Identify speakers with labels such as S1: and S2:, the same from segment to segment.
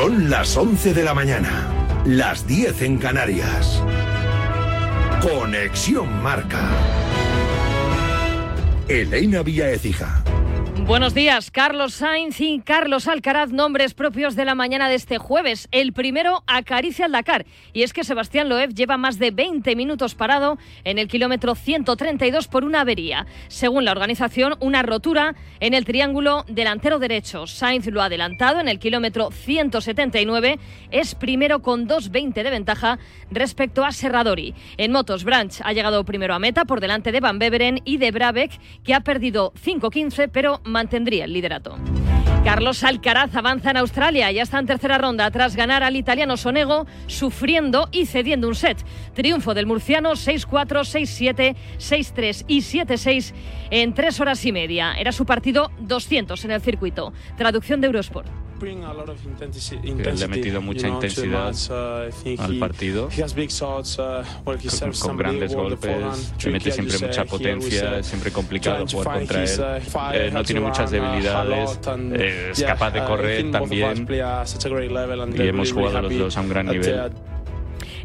S1: Son las 11 de la mañana, las 10 en Canarias. Conexión Marca. Elena Vía Ecija.
S2: Buenos días, Carlos Sainz y Carlos Alcaraz, nombres propios de la mañana de este jueves. El primero acaricia al Dakar y es que Sebastián Loeb lleva más de 20 minutos parado en el kilómetro 132 por una avería. Según la organización, una rotura en el triángulo delantero derecho. Sainz lo ha adelantado en el kilómetro 179, es primero con 2.20 de ventaja respecto a Serradori. En motos, Branch ha llegado primero a meta por delante de Van Beveren y de Brabeck, que ha perdido 5.15 pero mantendría el liderato. Carlos Alcaraz avanza en Australia, ya está en tercera ronda tras ganar al italiano Sonego, sufriendo y cediendo un set. Triunfo del murciano 6-4, 6-7, 6-3 y 7-6 en tres horas y media. Era su partido 200 en el circuito. Traducción de Eurosport.
S3: Le ha metido mucha intensidad uh, al partido. uh, con, grandes golpes, mete siempre mucha potencia, es siempre complicado jugar contra él.
S4: Uh,
S3: Eh, no tiene muchas debilidades, es capaz de correr también. y hemos jugado los dos a un gran nivel.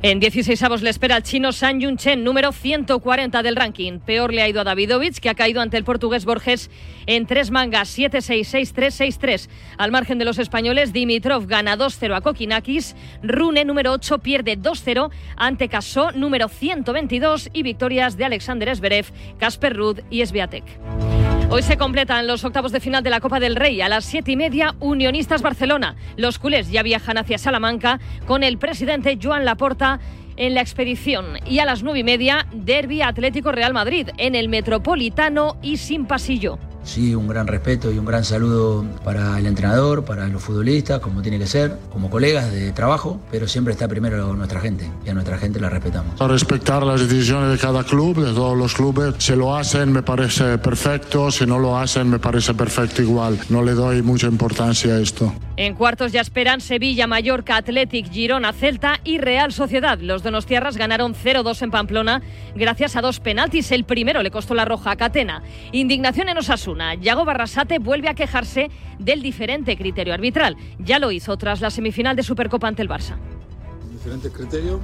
S2: En 16 avos le espera el chino San Yun Chen, número 140 del ranking. Peor le ha ido a Davidovich, que ha caído ante el portugués Borges en tres mangas, 7-6, 6-3, 6-3. Al margen de los españoles, Dimitrov gana 2-0 a Kokinakis. Rune, número 8, pierde 2-0 ante Casó, número 122. Y victorias de Alexander Zverev, Casper Ruud y Sviatek. Hoy se completan los octavos de final de la Copa del Rey. A las siete y media, Unionistas Barcelona. Los culés ya viajan hacia Salamanca con el presidente Joan Laporta en la expedición. Y a las nueve y media, Derby Atlético Real Madrid en el Metropolitano y sin pasillo.
S5: Sí, un gran respeto y un gran saludo para el entrenador, para los futbolistas, como tiene que ser, como colegas de trabajo, pero siempre está primero nuestra gente y a nuestra gente la respetamos.
S6: A respetar las decisiones de cada club, de todos los clubes. Si lo hacen me parece perfecto, si no lo hacen me parece perfecto igual. No le doy mucha importancia a esto.
S2: En cuartos ya esperan Sevilla, Mallorca, Athletic, Girona, Celta y Real Sociedad. Los donostiarras ganaron 0-2 en Pamplona gracias a dos penaltis. El primero le costó la roja a Catena. Indignación en Osasuna. Yago Barrasate vuelve a quejarse del diferente criterio arbitral. Ya lo hizo tras la semifinal de Supercopa ante el Barça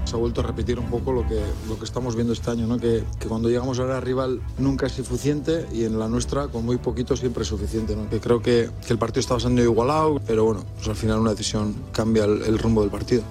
S7: Se ha vuelto a repetir un poco lo que, lo que estamos viendo este año, ¿no? que, que cuando llegamos a la rival nunca es suficiente y en la nuestra con muy poquito siempre es suficiente. ¿no? Que creo que, que el partido está bastante igualado, pero bueno, pues al final una decisión cambia el, el rumbo del partido.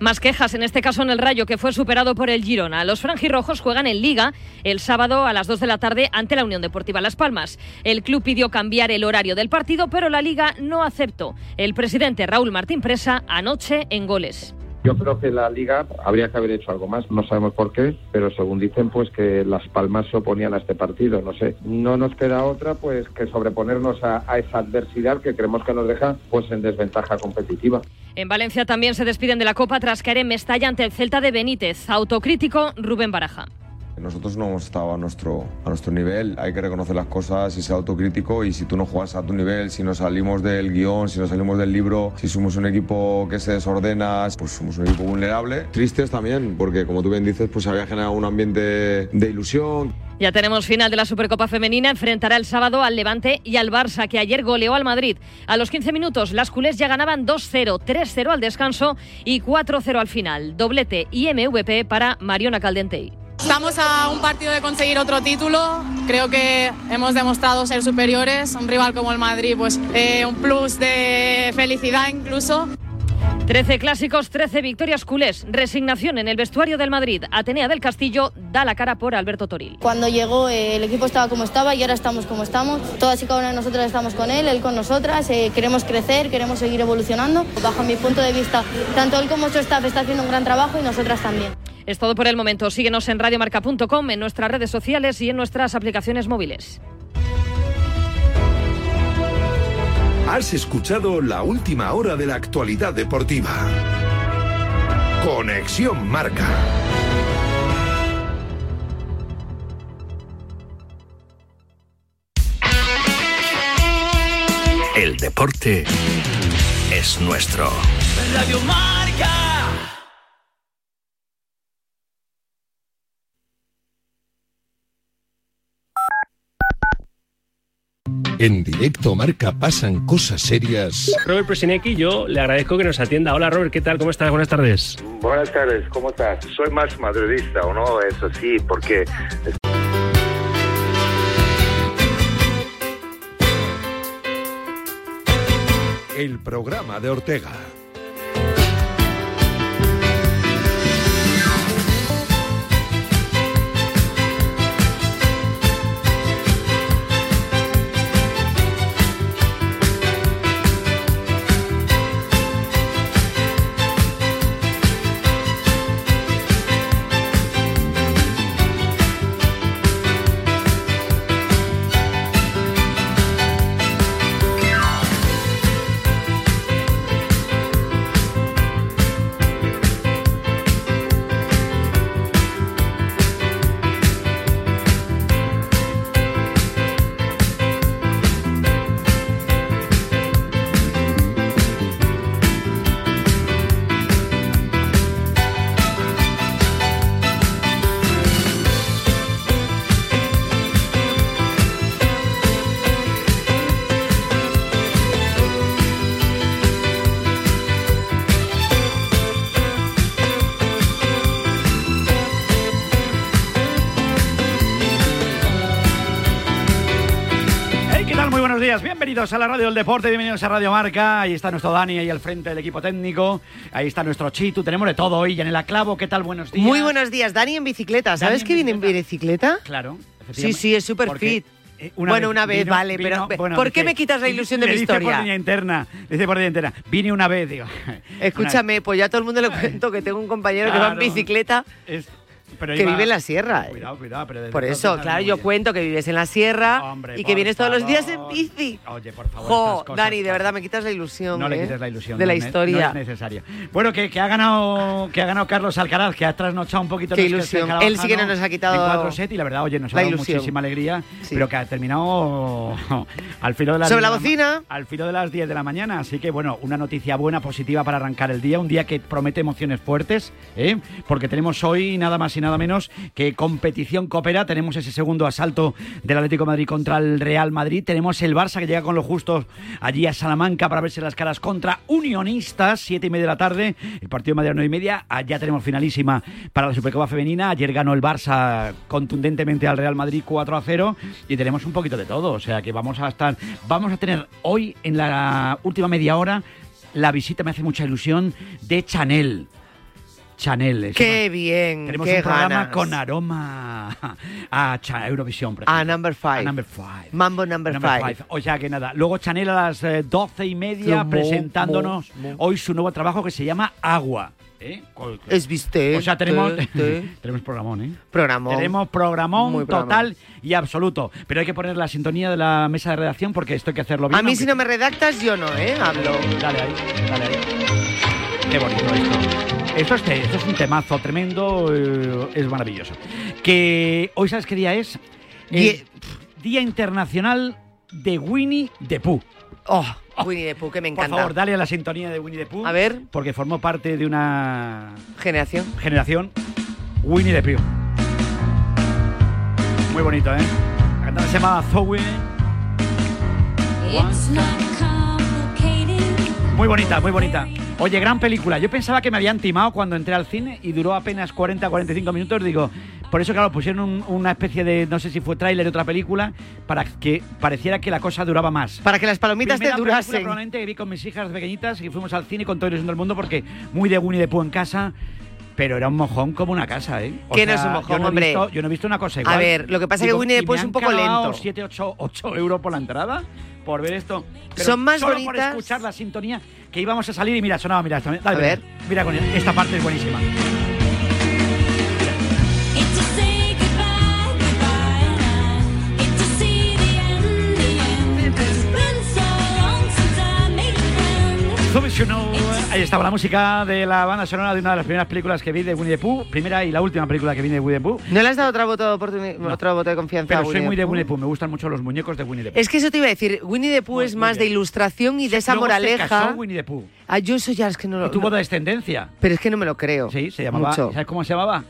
S2: Más quejas, en este caso en el Rayo, que fue superado por el Girona. Los franjirrojos juegan en Liga el sábado a las 2 de la tarde ante la Unión Deportiva Las Palmas. El club pidió cambiar el horario del partido, pero la Liga no aceptó. El presidente Raúl Martín Presa anoche en goles.
S8: Yo creo que la liga habría que haber hecho algo más, no sabemos por qué, pero según dicen, pues que las Palmas se oponían a este partido, no sé. No nos queda otra, pues que sobreponernos a, esa adversidad que creemos que nos deja, pues en desventaja competitiva.
S2: En Valencia también se despiden de la Copa tras caer en Mestalla ante el Celta de Benítez. Autocrítico Rubén Baraja.
S9: Nosotros no hemos estado a nuestro, a nuestro nivel, hay que reconocer las cosas y ser autocrítico y si tú no juegas a tu nivel, si nos salimos del guion, si nos salimos del libro, si somos un equipo que se desordena, pues somos un equipo vulnerable. Tristes también, porque como tú bien dices, pues había generado un ambiente de ilusión.
S2: Ya tenemos final de la Supercopa Femenina. Enfrentará el sábado al Levante y al Barça, que ayer goleó al Madrid. A los 15 minutos, las culés ya ganaban 2-0, 3-0 al descanso y 4-0 al final. Doblete y MVP para Mariona Caldentey.
S10: Estamos a un partido de conseguir otro título. Creo que hemos demostrado ser superiores. Un rival como el Madrid, pues eh, un plus de felicidad incluso.
S2: 13 clásicos, 13 victorias culés. Resignación en el vestuario del Madrid. Atenea del Castillo da la cara por Alberto Toril.
S11: Cuando llegó eh, el equipo estaba como estaba y ahora estamos como estamos. Todas y cada una de nosotras estamos con él, él con nosotras. Eh, queremos crecer, queremos seguir evolucionando. Bajo mi punto de vista, tanto él como su staff está haciendo un gran trabajo y nosotras también.
S2: Es todo por el momento. Síguenos en radiomarca.com, en nuestras redes sociales y en nuestras aplicaciones móviles.
S1: Has escuchado la última hora de la actualidad deportiva. Conexión Marca. El deporte es nuestro.
S12: Radio Marca.
S1: En directo marca pasan cosas serias.
S4: Robert Presinecki, yo le agradezco que nos atienda. Hola Robert, ¿qué tal? ¿Cómo estás? Buenas tardes.
S13: Buenas tardes, ¿cómo estás? Soy más madridista, ¿o no? Eso sí, porque...
S1: El programa de Ortega.
S14: Bienvenidos a la Radio del Deporte, bienvenidos a Radio Marca. Ahí está nuestro Dani, ahí al frente del equipo técnico. Ahí está nuestro Chitu, tenemos de todo hoy. en el Aclavo, ¿qué tal? Buenos días.
S15: Muy buenos días, Dani en bicicleta. ¿Sabes que viene en bicicleta?
S14: Claro.
S15: Sí, sí, es súper fit. Eh, bueno, una vez, vale, pero ¿por qué me quitas la ilusión de mi historia?
S14: Dice por línea interna, dice por línea interna. Vine una vez, digo.
S15: Escúchame, pues ya todo el mundo le cuento que tengo un compañero que va en bicicleta que vive en la sierra.
S14: Cuidado, cuidado, pero
S15: Por eso, claro, yo cuento que vives en la sierra y que vienes todos los días en bici.
S14: Oye, por favor.
S15: Jo, Dani, de verdad me quitas la ilusión.
S14: No le
S15: ¿eh?
S14: quites la ilusión.
S15: De la historia.
S14: No es necesaria. Bueno, que, que, ha ganado, que ha ganado Carlos Alcaraz, que ha trasnochado un poquito.
S15: Qué ilusión. Él sí que no nos ha quitado.
S14: En cuatro sets y la verdad, oye, nos ha dado muchísima alegría. Pero que ha terminado al filo de las.
S15: Sobre la bocina.
S14: Al filo de las 10 de la mañana. Así que, bueno, una noticia buena, positiva para arrancar el día. Un día que promete emociones fuertes, ¿eh? porque tenemos hoy nada más y nada menos que competición coopera. Tenemos ese segundo asalto del Atlético Madrid contra el Real Madrid. Tenemos el Barça que llega con los justos allí a Salamanca para verse las caras contra Unionistas, siete y media de la tarde. El partido de Madrid nueve y media. Allá tenemos finalísima para la Supercopa Femenina. Ayer ganó el Barça contundentemente al Real Madrid 4 a 0 y tenemos un poquito de todo. O sea que vamos a estar, vamos a tener hoy en la última media hora la visita, me hace mucha ilusión, de Chanel. Chanel.
S15: Qué bien.
S14: Tenemos
S15: un
S14: programa con aroma a Eurovisión.
S15: A Number Five.
S14: number five.
S15: Mambo Number, five.
S14: O sea que nada. Luego Chanel a las eh, doce y media presentándonos hoy su nuevo trabajo que se llama Agua. ¿Eh?
S15: Es viste.
S14: O sea, tenemos, tenemos programón, ¿eh?
S15: Programón.
S14: Tenemos programón total y absoluto. Pero hay que poner la sintonía de la mesa de redacción porque esto hay que hacerlo bien.
S15: A mí, si no me redactas, yo no, ¿eh? Hablo.
S14: Dale ahí, dale ahí. Qué bonito esto. Esto es, esto es un temazo tremendo, eh, es maravilloso. Que hoy sabes qué día es? día Internacional de Winnie the Pooh.
S15: Oh, Winnie the Pooh, que me encanta.
S14: Por favor, dale a la sintonía de Winnie the Pooh.
S15: A ver.
S14: Porque formó parte de una...
S15: Generación.
S14: Generación. Winnie the Pooh. Muy bonito, ¿eh? La cantante se llama Zoe. Muy bonita, muy bonita. Oye, gran película. Yo pensaba que me habían timado cuando entré al cine y duró apenas 40-45 minutos. Digo, por eso, claro, pusieron una especie de, no sé si fue tráiler de otra película, para que pareciera que la cosa duraba más.
S15: Para que las palomitas te durasen.
S14: Probablemente que vi con mis hijas pequeñitas y fuimos al cine con todo el del mundo porque muy de Winnie de Pooh en casa. Pero era un mojón como una casa, ¿eh?
S15: ¿Qué no es un mojón,
S14: yo
S15: hombre?
S14: yo no he visto una cosa igual.
S15: A ver, lo que pasa es que Winnie the Pooh es un poco lento.
S14: 7, 8, 8 euros por la entrada por ver esto.
S15: Son más
S14: solo
S15: bonitas.
S14: por escuchar la sintonía que íbamos a salir y mira, sonaba, mira, esta,
S15: a ver.
S14: Mira con esta parte es buenísima. Ahí estaba la música de la banda sonora de una de las primeras películas que vi de Winnie the Pooh, primera y la última película que vi de Winnie the Pooh.
S15: ¿No le has dado otra voto, otro voto de confianza
S14: Pero
S15: a
S14: soy muy de Winnie the Pooh, me gustan mucho los muñecos de Winnie the Pooh.
S15: Es que eso te iba a decir, Winnie the Pooh es más de ilustración y de esa moraleja. Se
S14: casó Winnie the Pooh.
S15: Ah, yo eso ya es que no lo...
S14: Y tuvo descendencia.
S15: Pero es que no me lo creo.
S14: Sí, se llamaba...
S15: Mucho.
S14: ¿Sabes cómo se llamaba?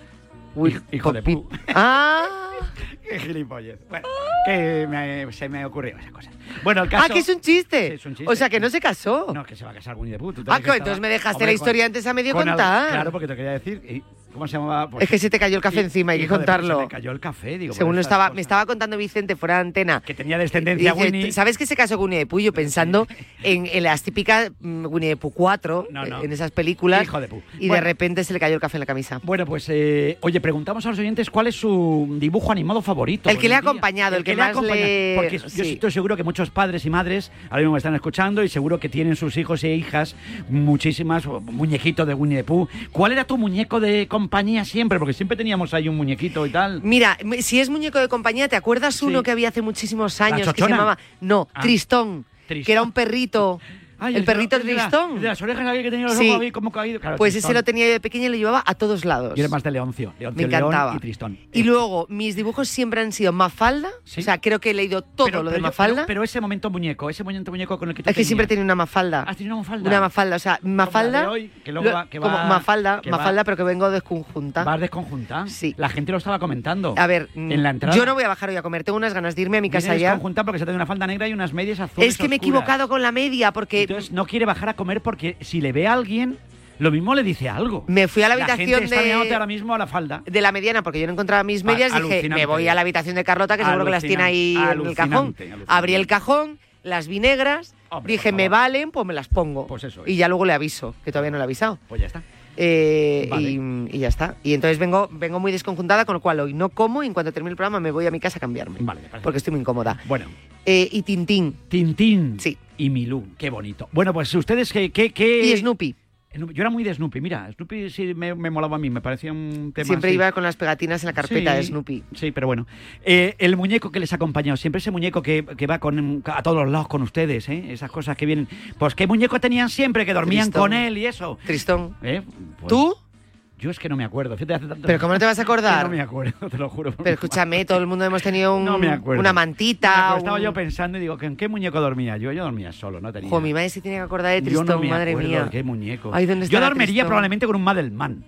S14: Hijo de Pooh.
S15: Ah...
S14: Qué gilipollas. Bueno, que se me ocurrió esa cosa. Bueno, el caso...
S15: Ah, que es un chiste.
S14: es un chiste.
S15: O sea, que no se casó.
S14: No, que se va a casar Winnie the Pooh.
S15: Ah, entonces me dejaste la historia antes a medio contar.
S14: Claro, porque te quería decir... ¿Cómo se llamaba?
S15: Pues es que se te cayó el café encima, hay que contarlo.
S14: se me cayó el café, digo.
S15: Según estaba, me estaba contando Vicente fuera de antena.
S14: Que tenía descendencia dice, Winnie.
S15: ¿Sabes que se casó con Winnie the Pooh? Yo pensando en, las típicas mm, Winnie the Pooh 4, en esas películas.
S14: Hijo de Pooh.
S15: Y de repente se le cayó el café en la camisa.
S14: Bueno, pues, eh, oye, preguntamos a los oyentes cuál es su dibujo animado favorito.
S15: El que le ha acompañado, el, que, más le...
S14: Porque yo estoy seguro que muchos padres y madres ahora mismo me están escuchando y seguro que tienen sus hijos e hijas muchísimas muñequitos de Winnie the Pooh. ¿Cuál era tu muñeco de compañía siempre? porque siempre teníamos ahí un muñequito y tal.
S15: Mira, si es muñeco de compañía, ¿te acuerdas uno que había hace muchísimos años que se llamaba No, ah. Tristón, que era un perrito el, perrito Tristón.
S14: De, las orejas que tenía los ojos como caído.
S15: pues ese lo tenía de pequeño y lo llevaba a todos lados.
S14: Y era más de Leoncio. Leoncio Me encantaba. y Tristón.
S15: Y luego, mis dibujos siempre han sido Mafalda. O sea, creo que he leído todo lo de Mafalda.
S14: pero, ese momento muñeco, ese momento muñeco con el que tú
S15: Es que siempre tiene una Mafalda.
S14: ¿Has tenido una Mafalda?
S15: Una Mafalda. O sea, Mafalda. como Mafalda, Mafalda, pero que vengo desconjunta.
S14: ¿Vas desconjunta?
S15: Sí.
S14: La gente lo estaba comentando.
S15: A ver, en la entrada. Yo no voy a bajar hoy a comer. Tengo unas ganas de irme a mi casa ya.
S14: desconjunta porque se tiene una falda negra y unas medias azules.
S15: Es que me he equivocado con la media porque.
S14: Entonces no quiere bajar a comer porque si le ve a alguien, lo mismo le dice algo.
S15: Me fui a la habitación
S14: de. ahora mismo a la falda.
S15: De la mediana, porque yo no encontraba mis medias. y dije, me voy a la habitación de Carlota, que seguro que las tiene ahí en el cajón. Abrí el cajón, las vi negras. dije, me valen, pues me las pongo.
S14: Pues eso.
S15: Y ya luego le aviso, que todavía no le he avisado.
S14: Pues ya está.
S15: Eh, y, ya está. Y entonces vengo, vengo muy desconjuntada, con lo cual hoy no como y en cuanto termine el programa me voy a mi casa a cambiarme.
S14: Vale,
S15: porque estoy muy incómoda.
S14: Bueno.
S15: Eh, y Tintín.
S14: Tintín.
S15: Sí.
S14: Y Milú, qué bonito. Bueno, pues ustedes, ¿qué...? qué, qué...
S15: Y Snoopy.
S14: Yo era muy de Snoopy, mira, Snoopy sí me, molaba a mí, me parecía un tema.
S15: Siempre iba con las pegatinas en la carpeta de Snoopy.
S14: Sí, pero bueno. Eh, el muñeco que les ha acompañado, siempre ese muñeco que, va con, a todos los lados con ustedes, ¿eh? esas cosas que vienen. Pues, ¿qué muñeco tenían siempre? Que dormían con él y eso.
S15: Tristón.
S14: ¿Eh? Pues
S15: ¿Tú?
S14: Yo es que no me acuerdo.
S15: Pero ¿cómo no te vas a acordar?
S14: no me acuerdo, te lo juro.
S15: Pero escúchame, todo el mundo hemos tenido una mantita.
S14: Estaba yo pensando y digo, ¿en qué muñejo dormía? Yo, yo dormía solo, no tenía.
S15: Jo, mi madre se tiene que acordar de Tristón,
S14: yo no me
S15: madre mía.
S14: ¿Qué muñeco? yo dormiría probablemente con un Madelman.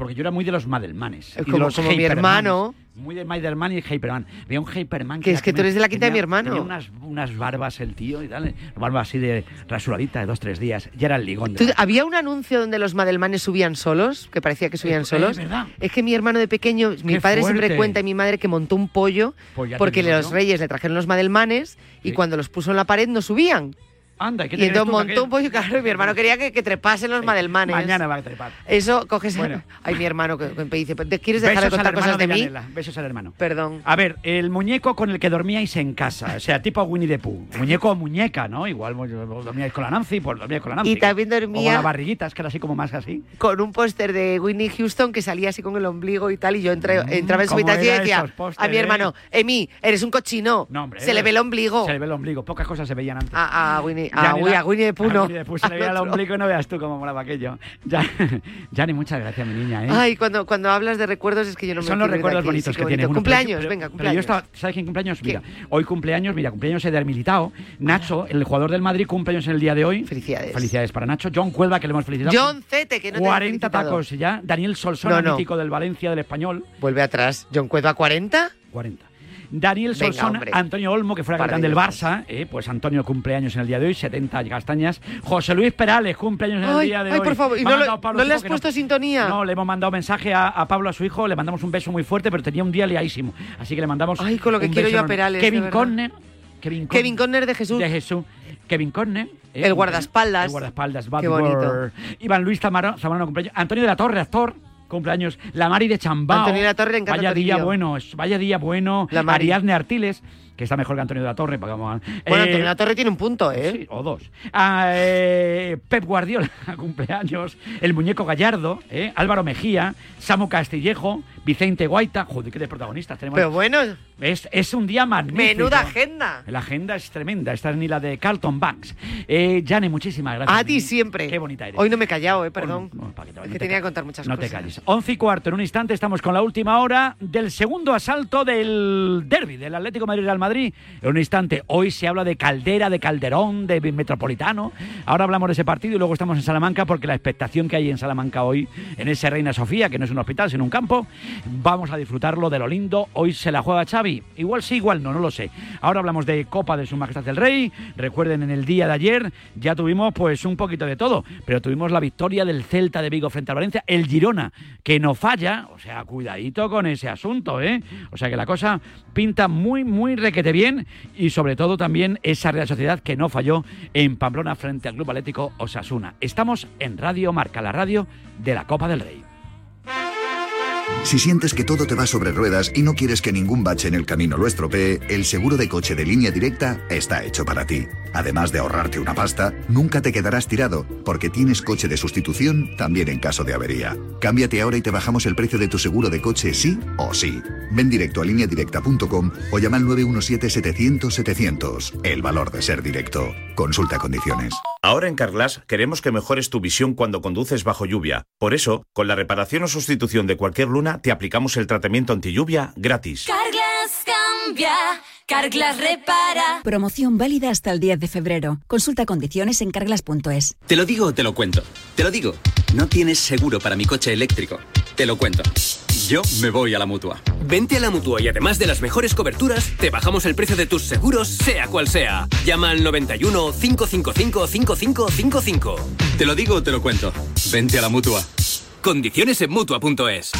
S14: Porque yo era muy de los Madelmanes.
S15: Como,
S14: los
S15: como mi hermano.
S14: Muy de Madelman y Hyperman. Había un Hyperman
S15: que. es que tú eres de la quinta
S14: de
S15: mi hermano.
S14: Tenía unas, unas barbas el tío y tal. Barbas así de rasuradita de dos, tres días. Ya era el ligón.
S15: había un anuncio donde los Madelmanes subían solos, que parecía que subían solos.
S14: Es, verdad.
S15: es que mi hermano de pequeño, mi padre siempre cuenta y mi madre que montó un pollo pues porque los reyes le trajeron los Madelmanes y cuando los puso en la pared no subían.
S14: Anda,
S15: y entonces montó un pollo, claro, y mi hermano quería que, que trepasen los madelmanes.
S14: Mañana va a trepar.
S15: Eso, coges... Bueno. Ay, mi hermano que, me dice, ¿quieres dejar de contar cosas de, mí?
S14: Besos al hermano.
S15: Perdón.
S14: A ver, el muñeco con el que dormíais en casa, o sea, tipo Winnie the Pooh. Muñeco o muñeca, ¿no? Igual dormíais con la Nancy, pues dormíais con la Nancy.
S15: Y también dormía... con
S14: las barriguitas, que era así como más así.
S15: Con un póster de Winnie Houston que salía así con el ombligo y tal, y yo entré, mm, entraba en su habitación y decía a mi hermano, eh? Emi, eres un cochino. No, hombre. Se le ve el ombligo.
S14: Se le ve el ombligo. Pocas cosas se veían antes.
S15: A, Winnie, a, Winnie de Puno.
S14: se le veía el ombligo y no veas tú cómo molaba aquello. Ya, ni muchas gracias, mi niña. ¿eh?
S15: Ay, cuando, cuando hablas de recuerdos es que yo no me
S14: Son los recuerdos bonitos que tiene.
S15: Cumpleaños, venga, cumpleaños.
S14: Pero yo estaba, ¿sabes quién cumpleaños? Mira, hoy cumpleaños, mira, cumpleaños de Militao. Nacho, el jugador del Madrid, cumpleaños en el día de hoy.
S15: Felicidades.
S14: Felicidades para Nacho. John Cuelva, que le hemos felicitado.
S15: John Zete, que no
S14: 40 tacos ya. Daniel Solsona, mítico del Valencia, del Español.
S15: Vuelve atrás. John Cuelva, 40.
S14: 40. Daniel Solsón, Antonio Olmo, que fuera capitán del Barça, eh, pues Antonio cumpleaños en el día de hoy, 70 castañas. José Luis Perales, cumpleaños en el día de
S15: hoy.
S14: Ay,
S15: por favor, ¿y no, le has puesto sintonía?
S14: No, le hemos mandado mensaje a, Pablo, a su hijo, le mandamos un beso muy fuerte, pero tenía un día liadísimo. Así que le mandamos.
S15: Ay, con lo que quiero yo a Perales.
S14: Kevin Conner.
S15: Kevin, Kevin Conner de Jesús.
S14: De Jesús. Kevin Conner.
S15: Eh, el guardaespaldas. El
S14: guardaespaldas, Qué bonito. Iván Luis Zamorano, cumpleaños. Antonio de la Torre, actor cumpleaños. La Mari de Chambao.
S15: Antonio la Torre
S14: Vaya día bueno, vaya día bueno. La Ariadne Artiles que está mejor que Antonio de la Torre.
S15: Bueno, Antonio de la Torre tiene un punto, ¿eh?
S14: Sí, o dos. Ah, eh, Pep Guardiola, cumpleaños. El muñeco Gallardo, ¿eh? Álvaro Mejía, Samu Castillejo, Vicente Guaita. Joder, qué de protagonistas tenemos.
S15: Pero bueno.
S14: Es, es un día magnífico.
S15: Menuda agenda.
S14: La agenda es tremenda. Esta es ni la de Carlton Banks. Eh, Jane, muchísimas gracias.
S15: A ti siempre.
S14: Qué bonita eres.
S15: Hoy no me he callado, eh, perdón. es que tenía que contar muchas
S14: cosas.
S15: No
S14: te calles. Once y cuarto. En un instante estamos con la última hora del segundo asalto del derby del Atlético Madrid-Real Madrid En un instante. Hoy se habla de Caldera, de Calderón, de Metropolitano. Ahora hablamos de ese partido y luego estamos en Salamanca porque la expectación que hay en Salamanca hoy, en ese Reina Sofía, que no es un hospital, sino un campo, vamos a disfrutarlo de lo lindo. Hoy se la juega Xavi. Igual sí, igual no, no lo sé. Ahora hablamos de Copa de Su Majestad el Rey. Recuerden, en el día de ayer ya tuvimos pues un poquito de todo, pero tuvimos la victoria del Celta de Vigo frente al Valencia, el Girona, que no falla, o sea, cuidadito con ese asunto, ¿eh? O sea que la cosa pinta muy, muy requete bien y sobre todo también esa Real Sociedad que no falló en Pamplona frente al Club Atlético Osasuna. Estamos en Radio Marca, la radio de la Copa del Rey.
S16: Si sientes que todo te va sobre ruedas y no quieres que ningún bache en el camino lo estropee, el seguro de coche de línea directa está hecho para ti. Además de ahorrarte una pasta, nunca te quedarás tirado, porque tienes coche de sustitución también en caso de avería. Cámbiate ahora y te bajamos el precio de tu seguro de coche sí o sí. Ven directo a lineadirecta.com o llama al 917-700-700. El valor de ser directo. Consulta condiciones.
S17: Ahora en Carglass queremos que mejores tu visión cuando conduces bajo lluvia. Por eso, con la reparación o sustitución de cualquier luna, te aplicamos el tratamiento anti lluvia gratis.
S18: Carglass cambia. Carglass repara.
S19: Promoción válida hasta el 10 de febrero. Consulta condiciones en carglass.es.
S20: Te lo digo o te lo cuento. Te lo digo. No tienes seguro para mi coche eléctrico. Te lo cuento. Yo me voy a la mutua.
S21: Vente a la mutua y además de las mejores coberturas, te bajamos el precio de tus seguros, sea cual sea. Llama al 91 555 5555.
S20: Te lo digo o te lo cuento. Vente a la mutua.
S21: Condiciones en mutua.es.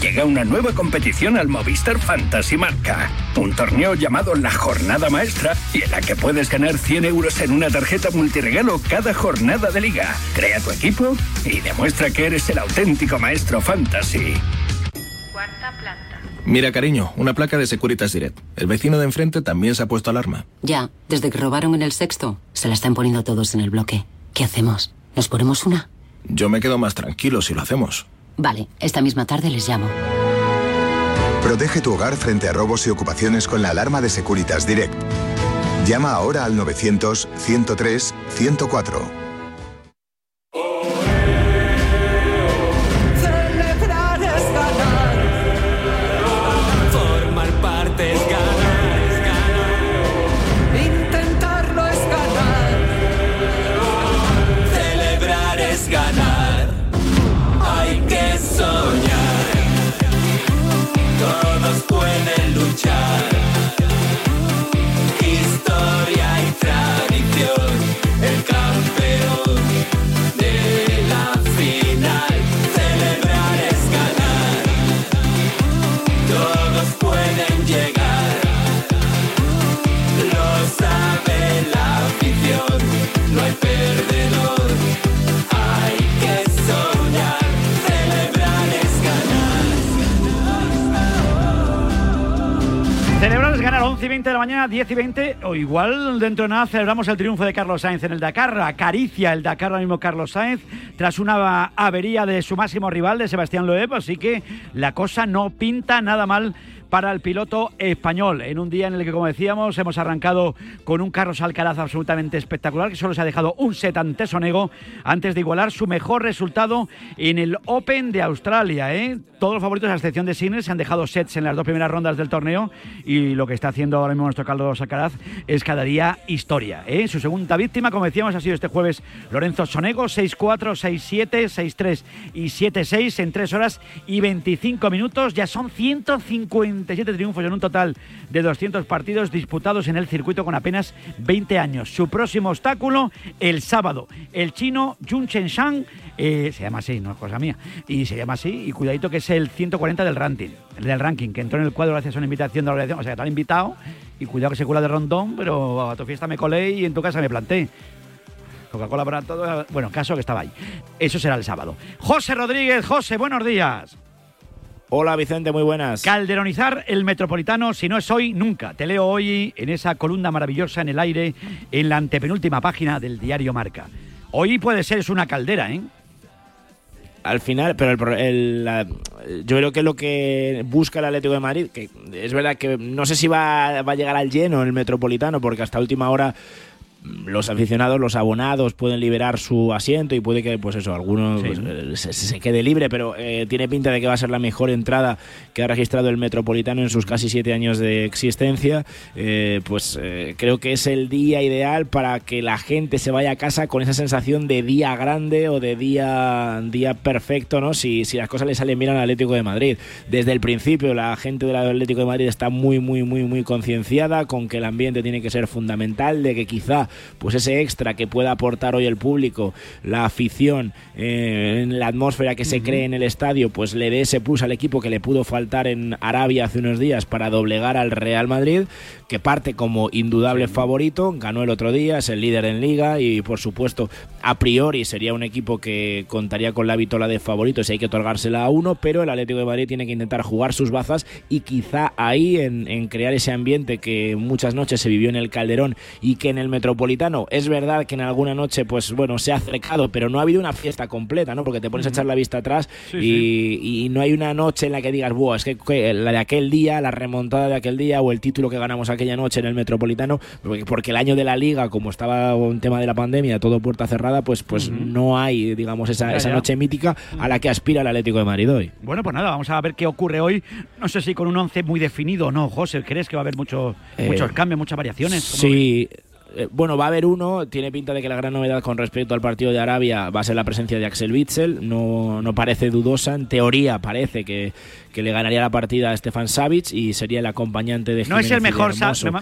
S22: Llega una nueva competición al Movistar Fantasy Marca. Un torneo llamado La Jornada Maestra y en la que puedes ganar 100 euros en una tarjeta multiregalo cada jornada de liga. Crea tu equipo y demuestra que eres el auténtico maestro fantasy.
S23: Cuarta planta. Mira, cariño, una placa de Securitas Direct. El vecino de enfrente también se ha puesto alarma.
S24: Ya, desde que robaron en el sexto, se la están poniendo todos en el bloque. ¿Qué hacemos? ¿Nos ponemos una?
S23: Yo me quedo más tranquilo si lo hacemos.
S24: Vale, esta misma tarde les llamo.
S25: Protege tu hogar frente a robos y ocupaciones con la alarma de Securitas Direct. Llama ahora al 900 103 104.
S14: ganar 11 y 20 de la mañana, 10 y 20, o igual dentro de nada celebramos el triunfo de Carlos Sainz en el Dakar. Acaricia el Dakar ahora mismo Carlos Sainz tras una avería de su máximo rival, de Sebastián Loeb, así que la cosa no pinta nada mal para el piloto español. En un día en el que, como decíamos, hemos arrancado con un Carlos Alcaraz absolutamente espectacular, que solo se ha dejado un set ante Sonego antes de igualar su mejor resultado en el Open de Australia. ¿eh? Todos los favoritos, a excepción de Sinner, se han dejado sets en las dos primeras rondas del torneo y lo que está haciendo ahora mismo nuestro Carlos Alcaraz es cada día historia. ¿eh? Su segunda víctima, como decíamos, ha sido este jueves Lorenzo Sonego, 6-4, 6-7, 6-3 y 7-6 en 3 horas y 25 minutos. Ya son 150 triunfos en un total de 200 partidos disputados en el circuito con apenas 20 años. Su próximo obstáculo, el sábado. El chino Jun Shang, eh, se llama así, no es cosa mía, y se llama así, y cuidadito que es el 140 del ranking, del ranking, que entró en el cuadro gracias a una invitación de la organización, o sea, te han invitado, y cuidado que se cura de rondón, pero a tu fiesta me colé y en tu casa me planté. Coca-Cola para todo. Bueno, caso que estaba ahí. Eso será el sábado. José Rodríguez, José, buenos días.
S26: Hola Vicente, muy buenas.
S14: Calderonizar el Metropolitano, si no es hoy, nunca. Te leo hoy en esa columna maravillosa en el aire, en la antepenúltima página del diario Marca. Hoy puede ser es una caldera, ¿eh?
S26: Al final, pero el, yo creo que lo que busca el Atlético de Madrid, que es verdad que no sé si va, va a llegar al lleno el Metropolitano, porque hasta última hora los aficionados, los abonados pueden liberar su asiento y puede que, pues eso, alguno pues, eh, se, quede libre, pero eh, tiene pinta de que va a ser la mejor entrada que ha registrado el Metropolitano en sus casi siete años de existencia. Eh, pues creo que es el día ideal para que la gente se vaya a casa con esa sensación de día grande o de día, día perfecto, ¿no? Si, si las cosas le salen bien al Atlético de Madrid. Desde el principio, la gente del Atlético de Madrid está muy, muy, muy, muy concienciada con que el ambiente tiene que ser fundamental, de que quizá pues ese extra que pueda aportar hoy el público, la afición, eh, en la atmósfera que se cree en el estadio, pues le dé ese plus al equipo que le pudo faltar en Arabia hace unos días para doblegar al Real Madrid, que parte como indudable favorito, ganó el otro día, es el líder en liga y por supuesto a priori sería un equipo que contaría con la vitola de favoritos y hay que otorgársela a uno, pero el Atlético de Madrid tiene que intentar jugar sus bazas y quizá ahí en, en crear ese ambiente que muchas noches se vivió en el Calderón y que en el Metropolitano es verdad que en alguna noche pues bueno se ha acercado, pero no ha habido una fiesta completa, ¿no? Porque te pones a echar la vista atrás y, no hay una noche en la que digas, Buah, es que, la de aquel día, la remontada de aquel día o el título que ganamos aquella noche en el Metropolitano, porque, el año de la liga, como estaba un tema de la pandemia, todo puerta cerrada, pues, pues no hay, digamos, esa, esa noche mítica a la que aspira el Atlético de Madrid hoy.
S14: Bueno, pues nada, vamos a ver qué ocurre hoy. No sé si con un once muy definido o no, José. ¿Crees que va a haber mucho, eh, muchos cambios, muchas variaciones?
S26: Sí. Eh, bueno, va a haber uno. Tiene pinta de que la gran novedad con respecto al partido de Arabia va a ser la presencia de Axel Witzel. No, no parece dudosa. En teoría parece que, que le ganaría la partida a Stefan Savic y sería el acompañante de
S14: Jiménez No es el mejor,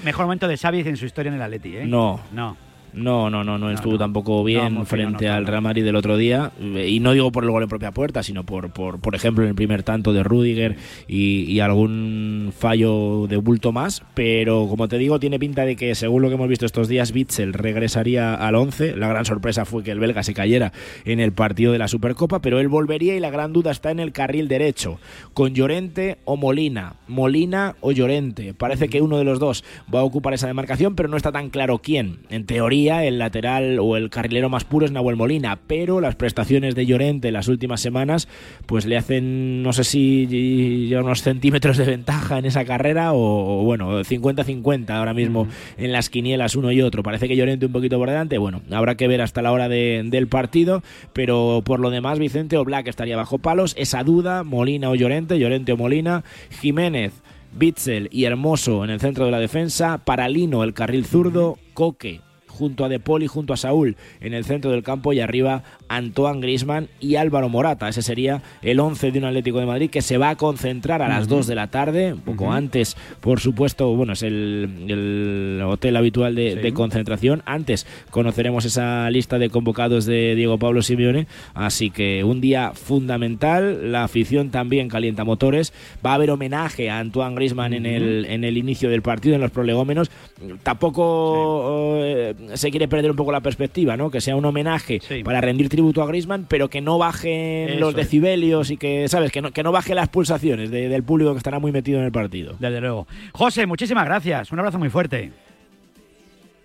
S14: mejor momento de Savic en su historia en el Atleti, ¿eh?
S26: No. No. No, no, no, no estuvo tampoco bien frente al Real Madrid del otro día. Y no digo por el gol en propia puerta, sino por, por, por ejemplo, en el primer tanto de Rudiger y, algún fallo de bulto más. Pero como te digo, tiene pinta de que, según lo que hemos visto estos días, Bitzel regresaría al 11. La gran sorpresa fue que el belga se cayera en el partido de la Supercopa, pero él volvería y la gran duda está en el carril derecho, con Llorente o Molina. Molina o Llorente. Parece que uno de los dos va a ocupar esa demarcación, pero no está tan claro quién. En teoría, el lateral o el carrilero más puro es Nahuel Molina, pero las prestaciones de Llorente las últimas semanas pues le hacen, no sé si ya unos centímetros de ventaja en esa carrera o, bueno, 50-50 ahora mismo en las quinielas uno y otro. Parece que Llorente un poquito por delante, bueno, habrá que ver hasta la hora del partido, pero por lo demás Vicente o Black estaría bajo palos, esa duda, Molina o Llorente, Llorente o Molina, Jiménez. Bitzel y Hermoso en el centro de la defensa, Paralino el carril zurdo, Coque junto a De y junto a Saúl en el centro del campo y arriba Antoine Grisman y Álvaro Morata. Ese sería el 11 de un Atlético de Madrid que se va a concentrar a las 2 de la tarde, un poco antes, por supuesto, bueno, es el, hotel habitual de, concentración. Antes conoceremos esa lista de convocados de Diego Pablo Simeone, así que un día fundamental. La afición también calienta motores. Va a haber homenaje a Antoine Grisman en, el, en el inicio del partido, en los prolegómenos. Tampoco eh, se quiere perder un poco la perspectiva, ¿no? Que sea un homenaje para rendir tributo a Grisman, pero que no bajen los decibelios y que, ¿sabes? Que no, que no baje las pulsaciones del público que estará muy metido en el partido.
S14: Desde luego. José, muchísimas gracias. Un abrazo muy fuerte.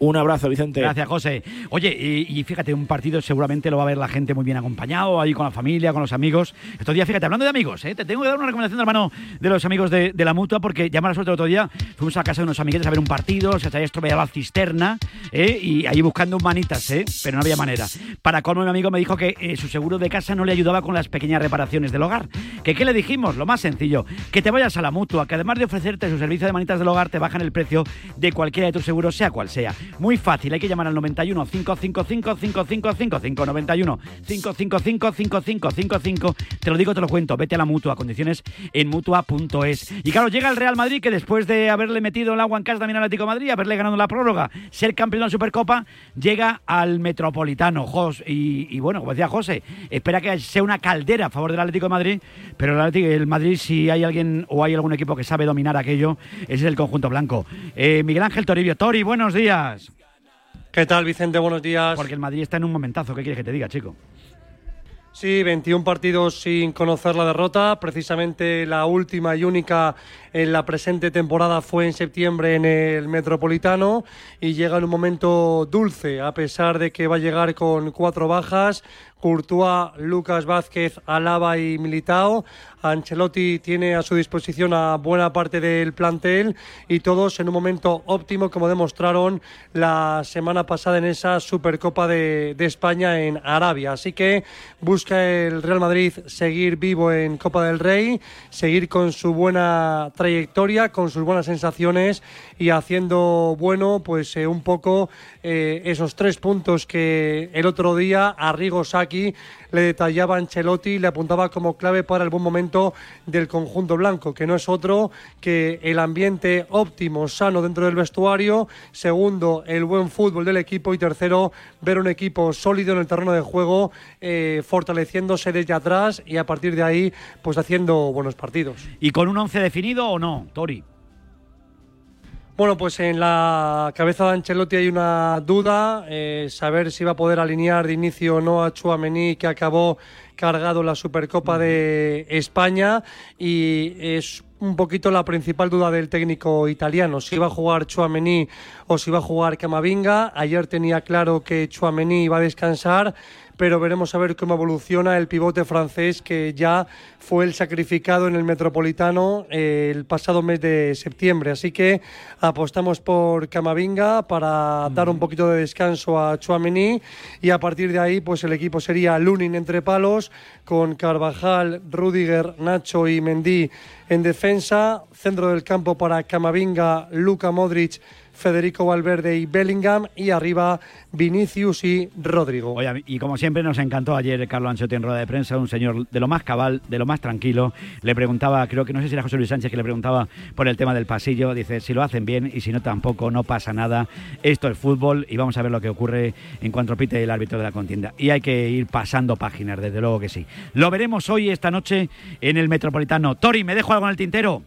S26: Un abrazo, Vicente.
S14: Gracias, José. Oye, y, fíjate, un partido seguramente lo va a ver la gente muy bien acompañado, ahí con la familia, con los amigos. Estos días, fíjate, hablando de amigos, ¿eh? te tengo que dar una recomendación, hermano, de los amigos de, la mutua, porque ya me la suerte el otro día, fuimos a casa de unos amiguetes a ver un partido, se había estropeado la cisterna, ¿eh? y ahí buscando manitas, ¿eh? pero no había manera. Para colmo, mi amigo me dijo que eh, su seguro de casa no le ayudaba con las pequeñas reparaciones del hogar. ¿Que qué le dijimos? Lo más sencillo, que te vayas a la mutua, que además de ofrecerte su servicio de manitas del hogar, te bajan el precio de cualquiera de tus seguros, sea cual sea. Muy fácil, hay que llamar al 91 555 5555 91 555 5555 Te lo digo, te lo cuento. Vete a la mutua, condiciones en mutua.es. Y claro, llega el Real Madrid que después de haberle metido el agua en casa también al Atlético de Madrid, haberle ganado la prórroga, ser campeón de la Supercopa, llega al Metropolitano. Jos, y, bueno, como decía José, espera que sea una caldera a favor del Atlético de Madrid, pero el, el Madrid, si hay alguien o hay algún equipo que sabe dominar aquello, ese es el conjunto blanco. Eh, Miguel Ángel Toribio. Tori, buenos días.
S27: ¿Qué tal, Vicente? Buenos días.
S14: Porque el Madrid está en un momentazo. ¿Qué quieres que te diga, chico?
S27: Sí, 21 partidos sin conocer la derrota. Precisamente la última y única en la presente temporada fue en septiembre en el Metropolitano y llega en un momento dulce, a pesar de que va a llegar con cuatro bajas, Courtois, Lucas Vázquez, Alaba y Militao. Ancelotti tiene a su disposición a buena parte del plantel y todos en un momento óptimo, como demostraron la semana pasada en esa Supercopa de, España en Arabia. Así que busca el Real Madrid seguir vivo en Copa del Rey, seguir con su buena trayectoria, con sus buenas sensaciones y haciendo bueno, pues eh, un poco eh, esos tres puntos que el otro día Arrigo Saki le detallaba Ancelotti, le apuntaba como clave para el buen momento del conjunto blanco, que no es otro que el ambiente óptimo, sano dentro del vestuario, segundo, el buen fútbol del equipo y tercero, ver un equipo sólido en el terreno de juego, eh, fortaleciéndose desde atrás y a partir de ahí, pues haciendo buenos partidos.
S14: ¿Y con un once definido o no, Tori?
S27: Bueno, pues en la cabeza de Ancelotti hay una duda, eh, saber si va a poder alinear de inicio o no a Chuamení, que acabó cargado la Supercopa de España, y es un poquito la principal duda del técnico italiano, si va a jugar Chuamení o si va a jugar Camavinga. Ayer tenía claro que Chuamení iba a descansar pero veremos a ver cómo evoluciona el pivote francés que ya fue el sacrificado en el Metropolitano eh, el pasado mes de septiembre. Así que apostamos por Camavinga para dar un poquito de descanso a Chouameni y a partir de ahí pues el equipo sería Lunin entre palos con Carvajal, Rudiger, Nacho y Mendy en defensa, centro del campo para Camavinga, Luca Modric Federico Valverde y Bellingham y arriba Vinicius y Rodrigo.
S14: Oye, y como siempre nos encantó ayer Carlos Ancelotti en rueda de prensa, un señor de lo más cabal, de lo más tranquilo. Le preguntaba, creo que no sé si era José Luis Sánchez que le preguntaba por el tema del pasillo. Dice, si lo hacen bien y si no tampoco, no pasa nada. Esto es fútbol y vamos a ver lo que ocurre en cuanto pite el árbitro de la contienda. Y hay que ir pasando páginas, desde luego que sí. Lo veremos hoy, esta noche, en el Metropolitano. Tori, ¿me dejo algo en el tintero?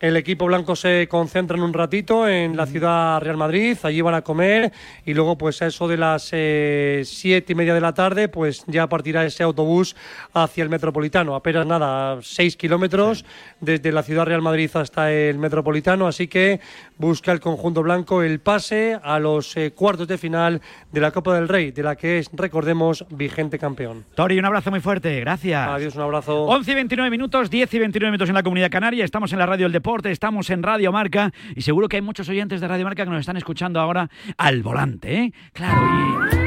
S27: El equipo blanco se concentra en un ratito en la ciudad Real Madrid, allí van a comer y luego pues a eso de las eh, siete y media de la tarde pues ya partirá ese autobús hacia el Metropolitano, apenas nada, seis kilómetros desde la ciudad Real Madrid hasta el Metropolitano, así que busca el conjunto blanco el pase a los eh, cuartos de final de la Copa del Rey, de la que es, recordemos, vigente campeón.
S14: Tori, un abrazo muy fuerte, gracias.
S27: Adiós, un abrazo.
S14: 11 y 29 minutos, 10 y 29 minutos en la Comunidad Canaria, estamos en la Radio del Deporte estamos en Radio Marca y seguro que hay muchos oyentes de Radio Marca que nos están escuchando ahora al volante, ¿eh? Claro, y...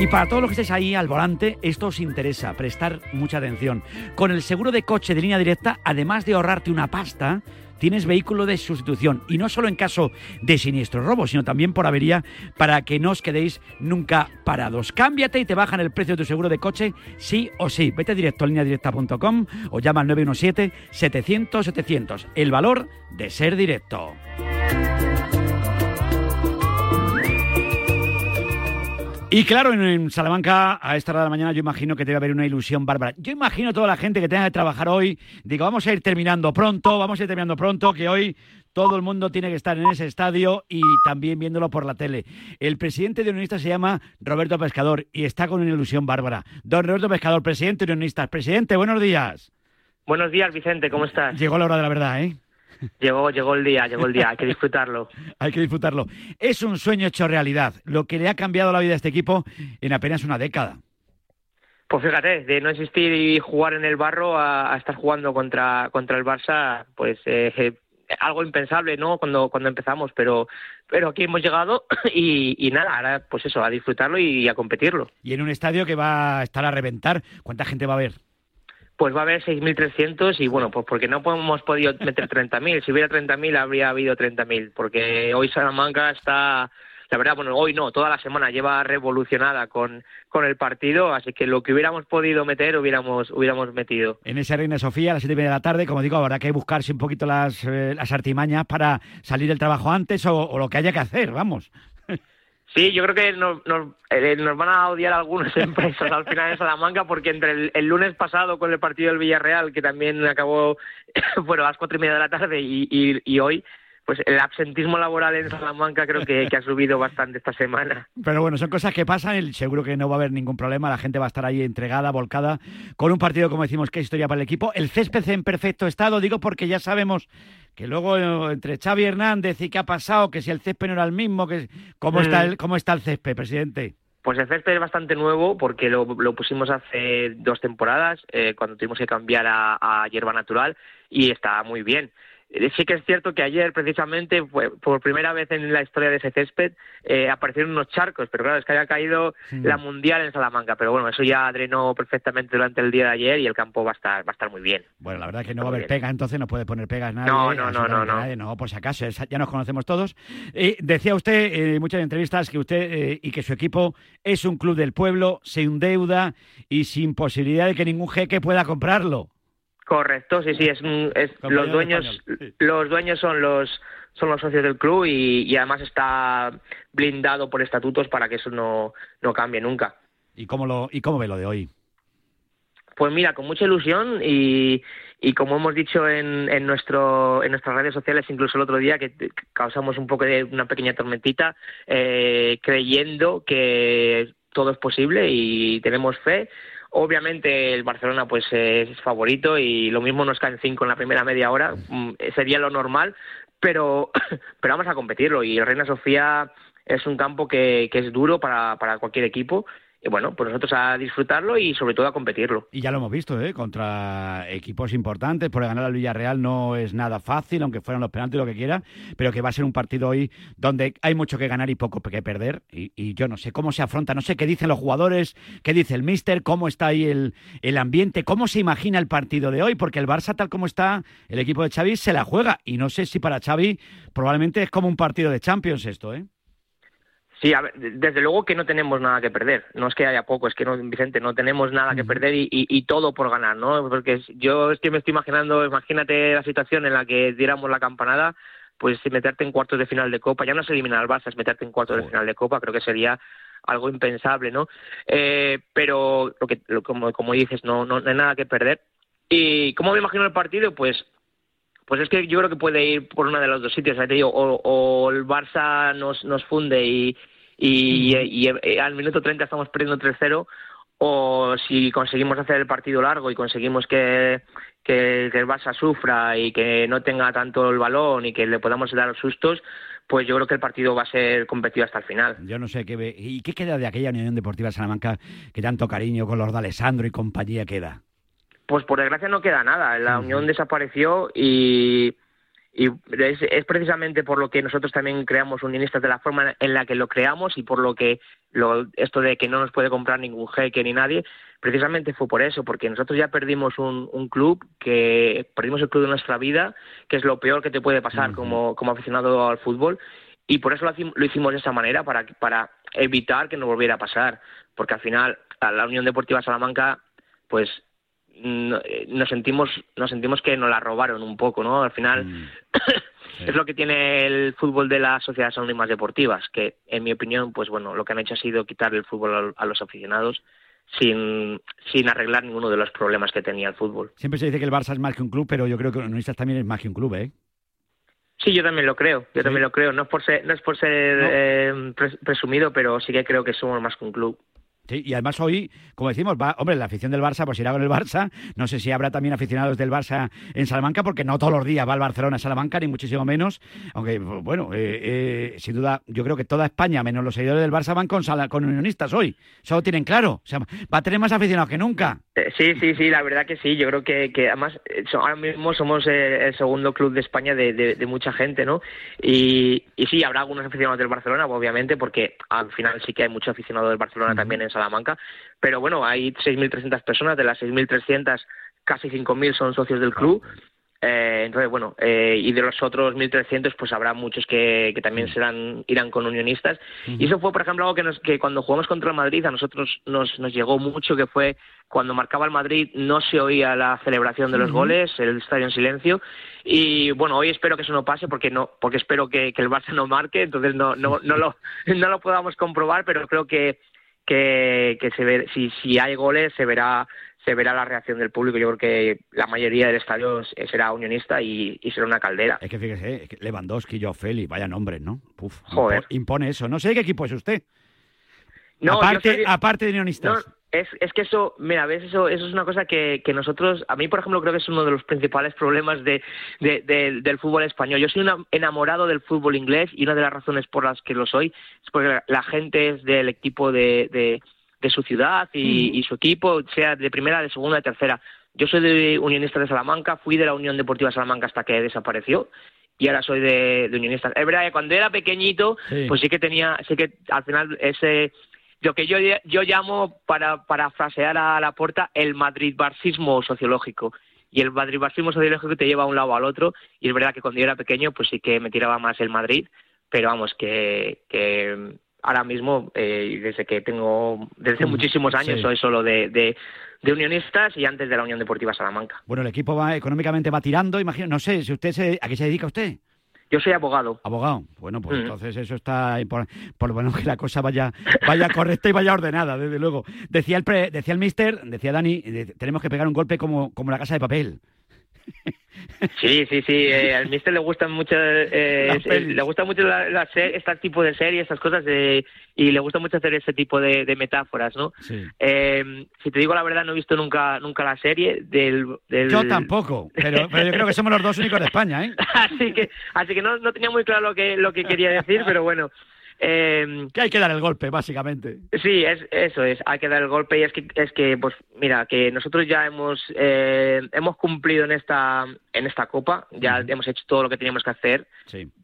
S14: Y para todos los que estéis ahí al volante, esto os interesa, prestar mucha atención. Con el seguro de coche de línea directa, además de ahorrarte una pasta, tienes vehículo de sustitución. Y no solo en caso de siniestro robo, sino también por avería para que no os quedéis nunca parados. Cámbiate y te bajan el precio de tu seguro de coche sí o sí. Vete directo a lineadirecta.com o llama al 917-700-700. El valor de ser directo. Y claro, en, Salamanca, a esta hora de la mañana, yo imagino que debe haber una ilusión bárbara. Yo imagino toda la gente que tenga que trabajar hoy, digo, vamos a ir terminando pronto, vamos a ir terminando pronto, que hoy todo el mundo tiene que estar en ese estadio y también viéndolo por la tele. El presidente de Unionistas se llama Roberto Pescador y está con una ilusión bárbara. Don Roberto Pescador, presidente de Unionistas. Presidente, buenos días.
S28: Buenos días, Vicente, ¿cómo estás?
S14: Llegó la hora de la verdad, ¿eh?
S28: Llegó, llegó el día, llegó el día, hay que disfrutarlo.
S14: hay que disfrutarlo. Es un sueño hecho realidad, lo que le ha cambiado la vida a este equipo en apenas una década.
S28: Pues fíjate, de no existir y jugar en el barro a, estar jugando contra, contra el Barça, pues eh, eh, algo impensable, ¿no? Cuando, cuando empezamos, pero, pero aquí hemos llegado y, y nada, ahora pues eso, a disfrutarlo y a competirlo.
S14: Y en un estadio que va a estar a reventar, ¿cuánta gente va a haber?
S28: Pues va a haber 6.300 y bueno, pues porque no hemos podido meter 30.000. Si hubiera 30.000 habría habido 30.000, porque hoy Salamanca está, la verdad, bueno, hoy no, toda la semana lleva revolucionada con, con el partido, así que lo que hubiéramos podido meter hubiéramos, hubiéramos metido.
S14: En esa Reina Sofía a las 7 de la tarde, como digo, habrá que buscarse un poquito las, eh, las artimañas para salir del trabajo antes o, o lo que haya que hacer, vamos.
S28: Sí, yo creo que nos, nos, eh, van a odiar algunas empresas al final de Salamanca porque entre el, lunes pasado con el partido del Villarreal, que también acabó bueno, a las cuatro y media de la tarde, y, y, y hoy, pues el absentismo laboral en Salamanca creo que, que, ha subido bastante esta semana.
S14: Pero bueno, son cosas que pasan, seguro que no va a haber ningún problema, la gente va a estar ahí entregada, volcada, con un partido, como decimos, que es historia para el equipo. El césped en perfecto estado, digo porque ya sabemos que luego eh, entre Xavi Hernández y qué ha pasado, que si el césped no era el mismo, que cómo está mm. el, cómo está el césped, presidente.
S28: Pues el césped es bastante nuevo porque lo, pusimos hace dos temporadas eh, cuando tuvimos que cambiar a, hierba natural y está muy bien. Eh, sí que es cierto que ayer, precisamente, por primera vez en la historia de ese césped, eh, aparecieron unos charcos, pero claro, es que había caído la Mundial en Salamanca. Pero bueno, eso ya drenó perfectamente durante el día de ayer y el campo va a estar, va a estar muy bien.
S14: Bueno, la verdad es que no va a haber pega, entonces no puede poner pegas nadie.
S28: No, no, no, no, no.
S14: no, por si acaso, ya nos conocemos todos. decía usted en muchas entrevistas que usted eh, y que su equipo es un club del pueblo, se endeuda y sin posibilidad de que ningún jeque pueda comprarlo.
S28: Correcto, sí, sí, es, es los dueños, los dueños son los son los socios del club y, además está blindado por estatutos para que eso no, no cambie nunca.
S14: ¿Y cómo lo y cómo ve lo de hoy?
S28: Pues mira, con mucha ilusión y, y como hemos dicho en, en, nuestro, en nuestras redes sociales, incluso el otro día, que causamos un poco de una pequeña tormentita, eh, creyendo que todo es posible y tenemos fe Obviamente el Barcelona pues es favorito y lo mismo nos caen cinco en la primera media hora, mm, sería lo normal, pero, pero vamos a competirlo. Y Reina Sofía es un campo que, que es duro para, para cualquier equipo y bueno, pues nosotros a disfrutarlo y sobre todo a competirlo.
S14: Y ya lo hemos visto, ¿eh? contra equipos importantes, por ganar al Villarreal no es nada fácil, aunque fueran los penaltis lo que quiera, pero que va a ser un partido hoy donde hay mucho que ganar y poco que perder. Y, yo no sé cómo se afronta, no sé qué dicen los jugadores, qué dice el míster, cómo está ahí el, el ambiente, cómo se imagina el partido de hoy, porque el Barça, tal como está, el equipo de Xavi se la juega. Y no sé si para Xavi probablemente es como un partido de Champions esto, ¿eh?
S28: Sí, desde luego que no tenemos nada que perder. No es que haya poco, es que no, Vicente, no tenemos nada que perder y, todo por ganar, ¿no? Porque yo es que me estoy imaginando, imagínate la situación en la que diéramos la campanada, pues meterte en cuartos de final de Copa, ya no es eliminar al Barça, es meterte en cuartos de final de Copa, creo que sería algo impensable, ¿no? Eh, pero lo que, como, como dices, no, no, hay nada que perder. ¿Y cómo me imagino el partido? Pues pues es que yo creo que puede ir por uno de los dos sitios. te digo, o, el Barça nos, nos funde y, y, y, al minuto 30 estamos perdiendo 3-0, o si conseguimos hacer el partido largo y conseguimos que, que, el Barça sufra y que no tenga tanto el balón y que le podamos dar sustos, pues yo creo que el partido va a ser competido hasta el final.
S14: Yo no sé qué ve. ¿Y qué queda de aquella Unión Deportiva Salamanca que tanto cariño con los de Alessandro y compañía queda?
S28: Pues por desgracia no queda nada. La Unión desapareció y, y es, precisamente por lo que nosotros también creamos unionistas de la forma en la que lo creamos y por lo que lo, esto de que no nos puede comprar ningún jeque ni nadie, precisamente fue por eso, porque nosotros ya perdimos un, un club, que perdimos el club de nuestra vida, que es lo peor que te puede pasar como, como aficionado al fútbol, y por eso lo, lo hicimos de esa manera, para, para evitar que nos volviera a pasar, porque al final a la Unión Deportiva Salamanca pues eh, nos sentimos nos sentimos que nos la robaron un poco, ¿no? Al final mm. es lo que tiene el fútbol de las sociedades anónimas deportivas, que en mi opinión, pues bueno, lo que han hecho ha sido quitar el fútbol a, los aficionados sin, sin arreglar ninguno de los problemas que tenía el fútbol.
S14: Siempre se dice que el Barça es más que un club, pero yo creo que Unionistas también es más que un club, ¿eh?
S28: Sí, yo también lo creo, yo también lo creo. No es por ser, no es por ser eh, presumido, pero sí que creo que somos más que un club.
S14: Sí, y además hoy, como decimos, va, hombre, la afición del Barça pues irá con el Barça. No sé si habrá también aficionados del Barça en Salamanca, porque no todos los días va el Barcelona a Salamanca, ni muchísimo menos. Aunque, bueno, eh, eh, sin duda, yo creo que toda España, menos los seguidores del Barça, van con, con unionistas hoy. Eso lo tienen claro. O sea, va a tener más aficionados que nunca.
S28: Eh, sí, sí, sí, la verdad que sí. Yo creo que, que además ahora mismo somos el segundo club de España de, de, mucha gente, ¿no? Y, y, sí, habrá algunos aficionados del Barcelona, obviamente, porque al final sí que hay muchos aficionados del Barcelona también en Salamanca, pero bueno, hay 6.300 personas, de las 6.300 casi 5.000 son socios del club. Eh, entonces, bueno, eh, y de los otros 1.300, pues habrá muchos que, que también serán irán con unionistas. Y eso fue, por ejemplo, algo que, nos, que cuando jugamos contra el Madrid a nosotros nos, nos llegó mucho, que fue cuando marcaba el Madrid no se oía la celebración de los goles, el estadio en silencio. Y bueno, hoy espero que eso no pase porque no porque espero que, que el Barça no marque, entonces no, no, no, lo, no lo podamos comprobar, pero creo que que, que se ve, si, si hay goles se verá se verá la reacción del público. Yo creo que la mayoría del estadio será unionista y, será una caldera.
S14: Es que fíjese, Lewandowski, Joe Félix, vaya nombres, ¿no? Joder. Impone eso. No sé qué equipo es usted. No, aparte, aparte de unionistas.
S28: Es, es que eso, mira, ves, eso, eso es una cosa que, que nosotros, a mí por ejemplo creo que es uno de los principales problemas de, del fútbol español. Yo soy un enamorado del fútbol inglés y una de las razones por las que lo soy es porque la gente es del equipo de, de, de su ciudad y, mm. y, su equipo, sea de primera, de segunda, de tercera. Yo soy de Unionista de Salamanca, fui de la Unión Deportiva Salamanca hasta que desapareció y ahora soy de, de Unionista. Es verdad que cuando era pequeñito, pues sí que tenía, sí que al final ese lo que yo, yo llamo, para parafrasear a la puerta, el madrid-barcismo sociológico. Y el madrid-barcismo sociológico te lleva a un lado al otro, y es verdad que cuando yo era pequeño, pues sí que me tiraba más el Madrid, pero vamos, que, que ahora mismo, eh, desde que tengo, desde muchísimos años, soy solo de, de, de, unionistas y antes de la Unión Deportiva Salamanca.
S14: Bueno, el equipo va económicamente va tirando, imagino, no sé, si usted se, ¿a qué se dedica usted?
S28: Yo soy abogado.
S14: Abogado. Bueno, pues mm. entonces eso está por, por, lo menos que la cosa vaya vaya correcta y vaya ordenada, desde luego. Decía el decía el mister, decía Dani, tenemos que pegar un golpe como, como la casa de papel.
S28: Sí, sí, sí. Eh, al mister le gustan mucho, eh, le gusta mucho la, este tipo de series, estas cosas, y le gusta mucho hacer ese tipo de, metáforas, ¿no? Eh, si te digo la verdad, no he visto nunca, nunca la serie del,
S14: Yo tampoco, pero, pero, yo creo que somos los dos únicos de España, ¿eh?
S28: así que, así que no, no tenía muy claro lo que, lo que quería decir, pero bueno.
S14: Eh, que hay que dar el golpe, básicamente.
S28: Sí, es, eso es, hay que dar el golpe y es que, es que pues mira, que nosotros ya hemos, eh, hemos cumplido en esta, en esta copa, ya hemos hecho todo lo que teníamos que hacer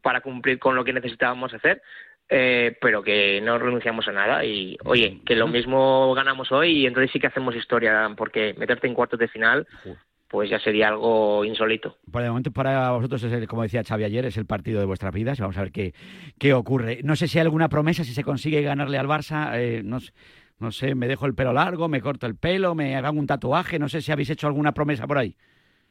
S28: para cumplir con lo que necesitábamos hacer. Eh, pero que no renunciamos a nada y oye, que lo mismo ganamos hoy y entonces sí que hacemos historia porque meterte en cuartos de final pues ya sería algo insólito.
S14: Por el momento para vosotros, es como decía Xavi ayer, es el partido de vuestras vidas. Vamos a ver qué, qué ocurre. No sé si hay alguna promesa, si se consigue ganarle al Barça. Eh, no, no, sé, me dejo el pelo largo, me corto el pelo, me hago un tatuaje. No sé si habéis hecho alguna promesa por ahí.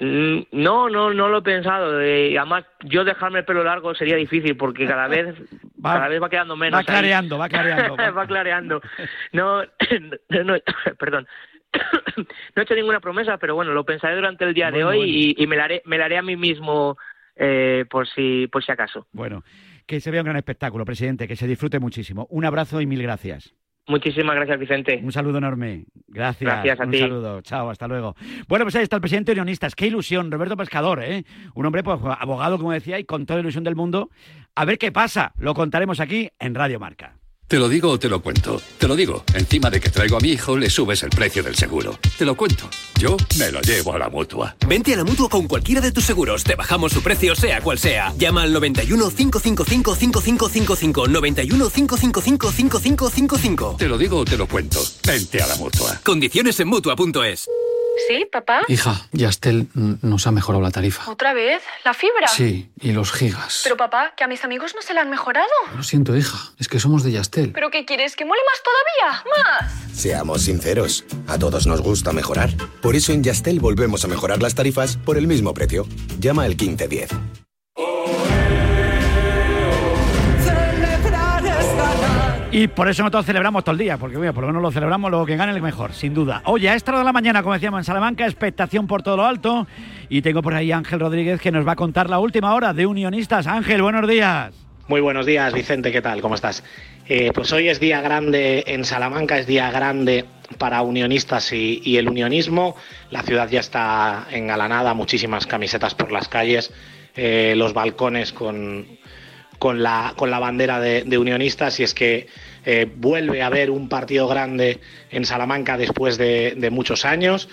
S28: Mm, no, no, no lo he pensado. Eh, además, yo dejarme el pelo largo sería difícil porque cada vez va, cada vez va quedando menos.
S14: Va clareando, va clareando.
S28: va clareando. No, no, perdón. no he hecho ninguna promesa, pero bueno, lo pensaré durante el día de hoy y, me, la haré, me la haré a mí mismo eh, por, si, por si acaso.
S14: Bueno, que se vea un gran espectáculo, presidente, que se disfrute muchísimo. Un abrazo y mil gracias.
S28: Muchísimas gracias, Vicente.
S14: Un saludo enorme. Gracias.
S28: Gracias a
S14: un
S28: ti.
S14: Un saludo. Chao, hasta luego. Bueno, pues ahí está el presidente de Unionistas. Qué ilusión, Roberto Pescador, ¿eh? Un hombre, pues, abogado, como decía, y con toda la ilusión del mundo. A ver qué pasa. Lo contaremos aquí en Radio Marca.
S22: ¿Te lo digo o te lo cuento? Te lo digo. Encima de que traigo a mi hijo, le subes el precio del seguro. Te lo cuento. Yo me lo llevo a la mutua.
S21: Vente a la mutua con cualquiera de tus seguros. Te bajamos su precio, sea cual sea. Llama al 91 555 5555. 91 555 5555.
S22: Te lo digo o te lo cuento. Vente a la mutua.
S21: Condiciones en mutua.es.
S29: ¿Sí, papá?
S30: Hija, Yastel nos ha mejorado la tarifa.
S29: ¿Otra vez? ¿La fibra?
S30: Sí, y los gigas.
S29: Pero papá, que a mis amigos no se la han mejorado.
S30: Lo siento, hija, es que somos de Yastel.
S29: ¿Pero qué quieres? ¿Que mole más todavía? ¡Más!
S31: Seamos sinceros, a todos nos gusta mejorar. Por eso en Yastel volvemos a mejorar las tarifas por el mismo precio. Llama al 1510.
S14: Y por eso nosotros celebramos todo el día, porque mira, por lo menos lo celebramos, luego que gane el mejor, sin duda. Oye, a esta hora de la mañana, como decíamos en Salamanca, expectación por todo lo alto. Y tengo por ahí a Ángel Rodríguez que nos va a contar la última hora de Unionistas. Ángel, buenos días.
S32: Muy buenos días, Vicente, ¿qué tal? ¿Cómo estás? Eh, pues hoy es día grande en Salamanca, es día grande para unionistas y, el unionismo. La ciudad ya está engalanada, muchísimas camisetas por las calles, eh, los balcones con, con la, con la bandera de, unionistas y es que eh, vuelve a haber un partido grande en Salamanca después de, muchos años,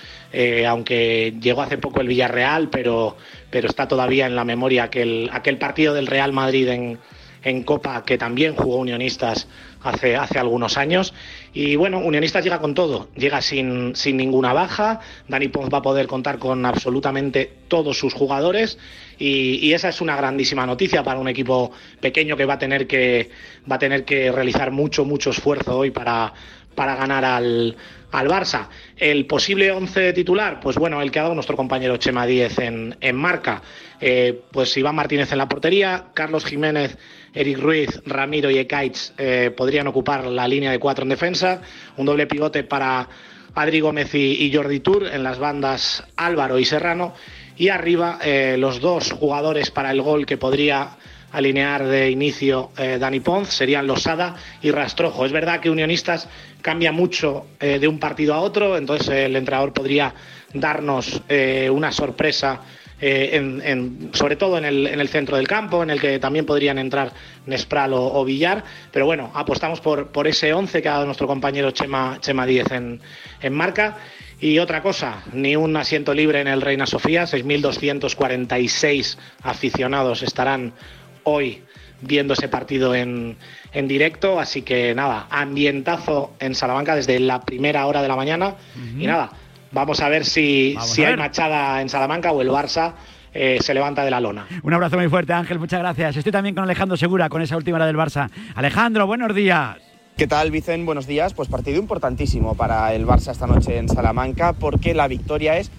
S32: aunque llegó hace poco el Villarreal, pero, pero está todavía en la memoria aquel, aquel partido del Real Madrid en, en Copa que también jugó Unionistas hace, hace algunos años. Y bueno, Unionistas llega con todo, llega sin, sin ninguna baja. Dani Pons va a poder contar con absolutamente todos sus jugadores y, esa es una grandísima noticia para un equipo pequeño que va a tener que, va a tener que realizar mucho, mucho esfuerzo hoy para, para ganar al, al Barça. El posible 11 titular, pues bueno, el que ha dado nuestro compañero Chema Díez en, en marca. Eh, pues Iván Martínez en la portería, Carlos Jiménez, Eric Ruiz, Ramiro y Ekaitz eh, podrían ocupar la línea de cuatro en defensa. Un doble pivote para Adri Gómez y, Jordi Tour en las bandas Álvaro y Serrano y arriba eh, los dos jugadores para el gol que podría alinear de inicio eh, Dani Ponz, serían Losada y Rastrojo. Es verdad que Unionistas cambia mucho de un partido a otro, entonces el entrenador podría darnos una sorpresa sobre todo en el, centro del campo, en el que también podrían entrar Nespral o, Villar. Pero bueno, apostamos por, por ese 11 que ha dado nuestro compañero Chema, Chema Díez en, en marca. Y otra cosa, ni un asiento libre en el Reina Sofía, 6.246 aficionados estarán hoy viendo ese partido en, en, directo, así que nada, ambientazo en Salamanca desde la primera hora de la mañana y nada, vamos a ver si, si hay machada en Salamanca o el Barça eh, se levanta de la lona.
S14: Un abrazo muy fuerte Ángel, muchas gracias. Estoy también con Alejandro Segura con esa última hora del Barça. Alejandro, buenos días.
S33: ¿Qué tal, Vicen? Buenos días. Pues partido importantísimo para el Barça esta noche en Salamanca porque la victoria es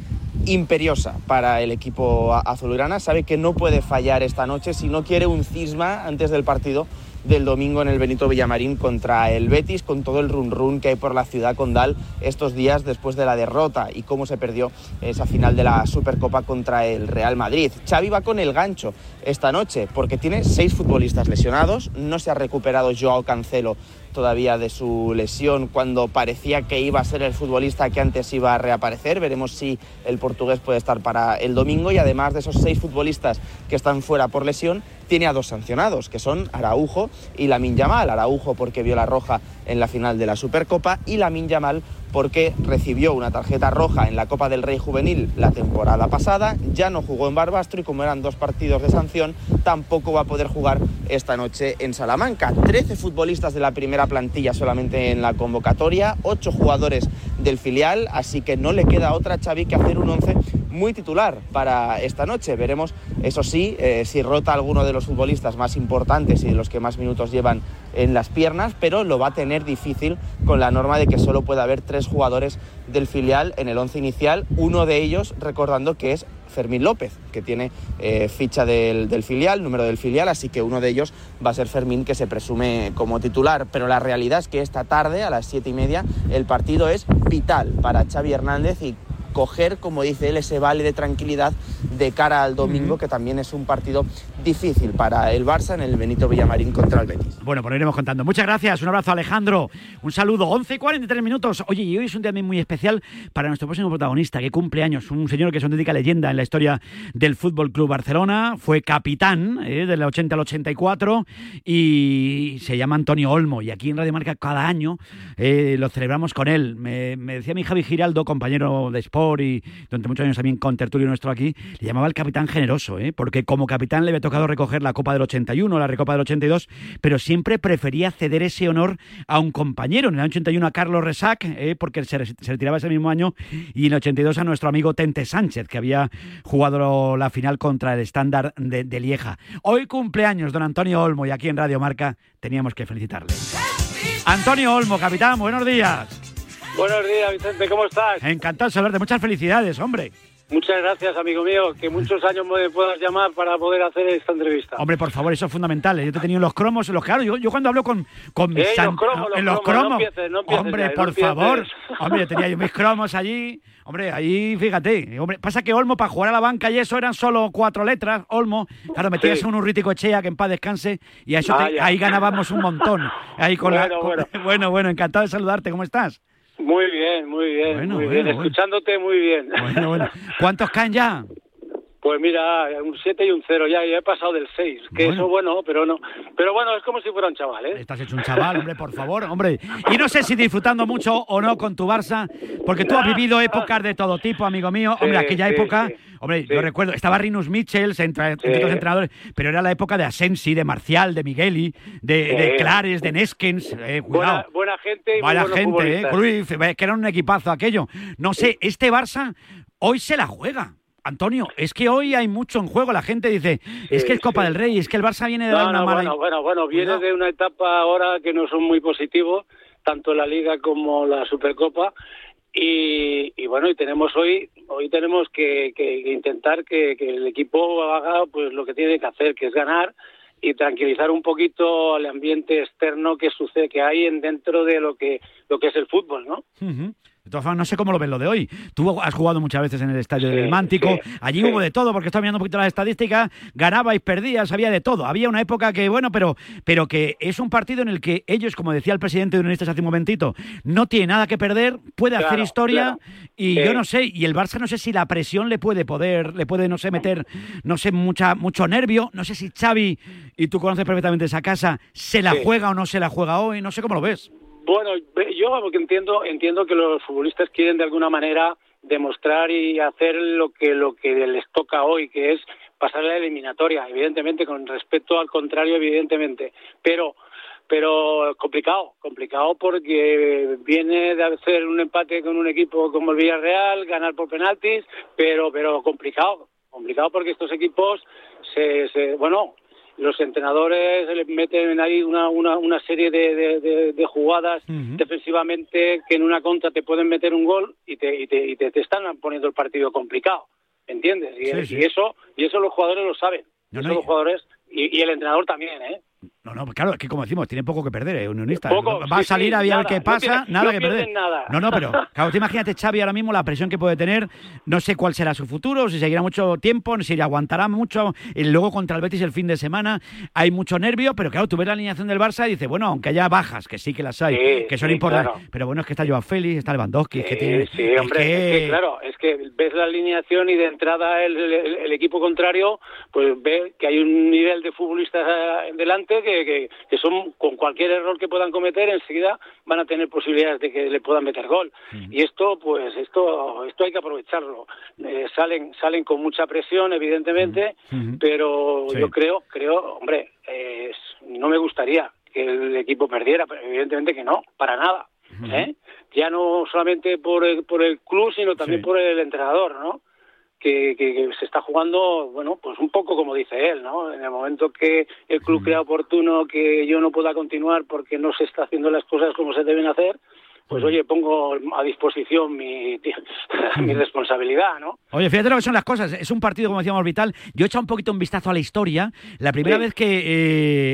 S33: imperiosa para el equipo azulgrana. Sabe que no puede fallar esta noche si no quiere un cisma antes del partido del domingo en el Benito Villamarín contra el Betis, con todo el run run que hay por la ciudad condal estos días después de la derrota y cómo se perdió esa final de la Supercopa contra el Real Madrid. Xavi va con el gancho esta noche porque tiene seis futbolistas lesionados, no se ha recuperado Joao Cancelo todavía de su lesión cuando parecía que iba a ser el futbolista que antes iba a reaparecer. Veremos si el portugués puede estar para el domingo y además de esos seis futbolistas que están fuera por lesión, tiene a dos sancionados, que son Araujo y Lamin Yamal. Araujo porque vio la roja en la final de la Supercopa y Lamin Yamal porque recibió una tarjeta roja en la Copa del Rey Juvenil la temporada pasada, ya no jugó en Barbastro y como eran dos partidos de sanción, tampoco va a poder jugar esta noche en Salamanca. Trece futbolistas de la primera plantilla solamente en la convocatoria, ocho jugadores del filial, así que no le queda otra Xavi que hacer un once muy titular para esta noche. Veremos, eso sí, eh, si rota alguno de los futbolistas más importantes y de los que más minutos llevan en las piernas, pero lo va a tener difícil con la norma de que solo puede haber tres jugadores del filial en el once inicial, uno de ellos recordando que es Fermín López, que tiene eh, ficha del, del, filial, número del filial, así que uno de ellos va a ser Fermín, que se presume como titular. Pero la realidad es que esta tarde, a las siete y media, el partido es vital para Xavi Hernández y coger, como dice él, ese vale de tranquilidad de cara al domingo, que también es un partido difícil para el Barça en el Benito Villamarín contra el Betis.
S14: Bueno, pues lo iremos contando. Muchas gracias, un abrazo Alejandro, un saludo, 11 y 43 minutos. Oye, y hoy es un día muy especial para nuestro próximo protagonista, que cumple años, un señor que es una auténtica leyenda en la historia del Fútbol Club Barcelona, fue capitán eh, del 80 al 84 y se llama Antonio Olmo. Y aquí en Radio Marca cada año eh, lo celebramos con él. Me, me decía mi Javi Giraldo, compañero de Sport, y durante muchos años también con tertulio nuestro aquí, le llamaba el capitán generoso, ¿eh? porque como capitán le había tocado recoger la Copa del 81, la Recopa del 82, pero siempre prefería ceder ese honor a un compañero. En el año 81 a Carlos Resac, ¿eh? porque se, retiraba ese mismo año, y en el 82 a nuestro amigo Tente Sánchez, que había jugado la final contra el estándar de, de Lieja. Hoy cumpleaños don Antonio Olmo y aquí en Radio Marca teníamos que felicitarle. Antonio Olmo, capitán, buenos días.
S34: Buenos días, Vicente, ¿cómo estás?
S14: Encantado de saludarte, muchas felicidades, hombre.
S34: Muchas gracias, amigo mío. Que muchos años me puedas llamar para poder hacer esta entrevista.
S14: Hombre, por favor, eso es fundamental. ¿eh? Yo te he tenido los cromos, los claro. Yo, yo cuando hablo con, con
S34: mis eh, los cromos,
S14: en
S34: los
S14: cromos.
S34: No
S14: hombre, por favor. Hombre, tenía yo mis cromos allí. Hombre, ahí fíjate. Hombre, pasa que Olmo para jugar a la banca y eso eran solo cuatro letras. Olmo, claro, metías sí. un urrítico Echea que en paz descanse y a eso ah, ahí ganábamos un montón. Ahí con
S34: bueno,
S14: la,
S34: bueno.
S14: bueno, bueno, encantado de saludarte. ¿Cómo estás?
S34: Muy bien, muy bien,
S14: bueno,
S34: muy
S14: bueno,
S34: bien. Escuchándote muy bien.
S14: Bueno, bueno. ¿Cuántos caen ya?
S34: Pues mira, un 7 y un 0 ya, ya he pasado del 6, que
S14: Bueno.
S34: eso bueno, pero no. Pero bueno, es como si fuera un chaval, ¿eh?
S14: Estás hecho un chaval, hombre, por favor, hombre. Y no sé si disfrutando mucho o no con tu Barça, porque tú has vivido épocas de todo tipo, amigo mío. Hombre, aquella
S34: sí,
S14: época,
S34: sí.
S14: hombre, yo recuerdo, estaba Rinus Michels entre, otros entrenadores, pero era la época de Asensi, de Marcial, de Migueli, de, Clares, de Neskens. Eh, cuidado.
S34: Buena, buena gente y buenos
S14: gente, eh. Cruyff, eh, que era un equipazo aquello. No sé, este Barça hoy se la juega. Antonio, es que hoy hay mucho en juego. La gente dice, es que es Copa del Rey, es que el Barça viene de dar una
S34: no,
S14: mala...
S34: bueno, bueno, bueno, viene de una etapa ahora que no son muy positivos, tanto la Liga como la Supercopa. Y, y bueno, y tenemos hoy, hoy tenemos que, que- que intentar que, que el equipo haga pues lo que tiene que hacer, que es ganar y tranquilizar un poquito el ambiente externo que sucede, que hay en dentro de lo que lo que es el fútbol, ¿no?
S14: De todas formas, no sé cómo lo ves lo de hoy. Tú has jugado muchas veces en el estadio
S34: Sí,
S14: del Mántico.
S34: sí,
S14: Allí
S34: sí.
S14: hubo de todo, porque estaba mirando un poquito las estadísticas. Ganabais, perdías, había de todo. Había una época que, bueno, pero, pero que es un partido en el que ellos, como decía el presidente de Unionistas hace un momentito, no tiene nada que perder, puede hacer historia.
S34: claro.
S14: Y yo no sé, y el Barça no sé si la presión le puede poder, le puede, no sé, meter, no sé, mucha, mucho nervio. No sé si Xavi, y tú conoces perfectamente esa casa, se la juega o no se la juega hoy. No sé cómo lo ves.
S34: Bueno, yo entiendo entiendo que los futbolistas quieren de alguna manera demostrar y hacer lo que lo que les toca hoy, que es pasar la eliminatoria, evidentemente con respeto al contrario, evidentemente, pero pero complicado, complicado porque viene de hacer un empate con un equipo como el Villarreal, ganar por penaltis, pero pero complicado, complicado porque estos equipos se, se bueno, los entrenadores le meten ahí una, una, una serie de, de, de- de jugadas defensivamente que en una contra te pueden meter un gol y te, y te, y te, te están poniendo el partido complicado, ¿entiendes? Y,
S14: Sí, sí.
S34: y eso y eso los jugadores lo saben,
S14: No, no,
S34: los jugadores y, y el entrenador también, ¿eh?
S14: No, no, claro, es que como decimos, tiene poco que perder, ¿eh? Unionista.
S34: Poco,
S14: Va a salir
S34: sí,
S14: a ver qué
S34: no
S14: pasa, nada
S34: no
S14: que perder.
S34: nada.
S14: No, no, pero claro, tú imagínate Xavi ahora mismo la presión que puede tener, no sé cuál será su futuro, si seguirá mucho tiempo, si aguantará mucho, y luego contra el Betis el fin de semana hay mucho nervio, pero claro, tú ves la alineación del Barça y dices, bueno, aunque haya bajas, que sí que las hay,
S34: Sí,
S14: que son importantes,
S34: claro.
S14: pero bueno, es que está Joao Félix, está Lewandowski, es que tiene...
S34: Sí,
S14: es
S34: hombre,
S14: que-
S34: es que, claro, es que ves la alineación y de entrada el, el- el equipo contrario, pues ve que hay un nivel de futbolistas eh, delante que, que, que son, con cualquier error que puedan cometer, enseguida van a tener posibilidades de que le puedan meter gol. Y esto, pues, esto, esto hay que aprovecharlo. Eh, salen, salen con mucha presión, evidentemente, pero
S35: Sí.
S34: yo creo, creo, hombre, eh, no me gustaría que el equipo perdiera, pero evidentemente que no, para nada. ¿eh? Ya no solamente por el, por el club, sino también
S35: Sí.
S34: por el entrenador, ¿no? Que, que- que se está jugando, bueno, pues un poco como dice él, ¿no? En el momento que el club crea oportuno que yo no pueda continuar porque no se está haciendo las cosas como se deben hacer, pues oye, pongo a disposición mi, mi responsabilidad, ¿no?
S14: Oye, fíjate lo que son las cosas. Es un partido, como decíamos, vital. Yo he echado un poquito un vistazo a la historia. La primera
S34: Sí.
S14: vez que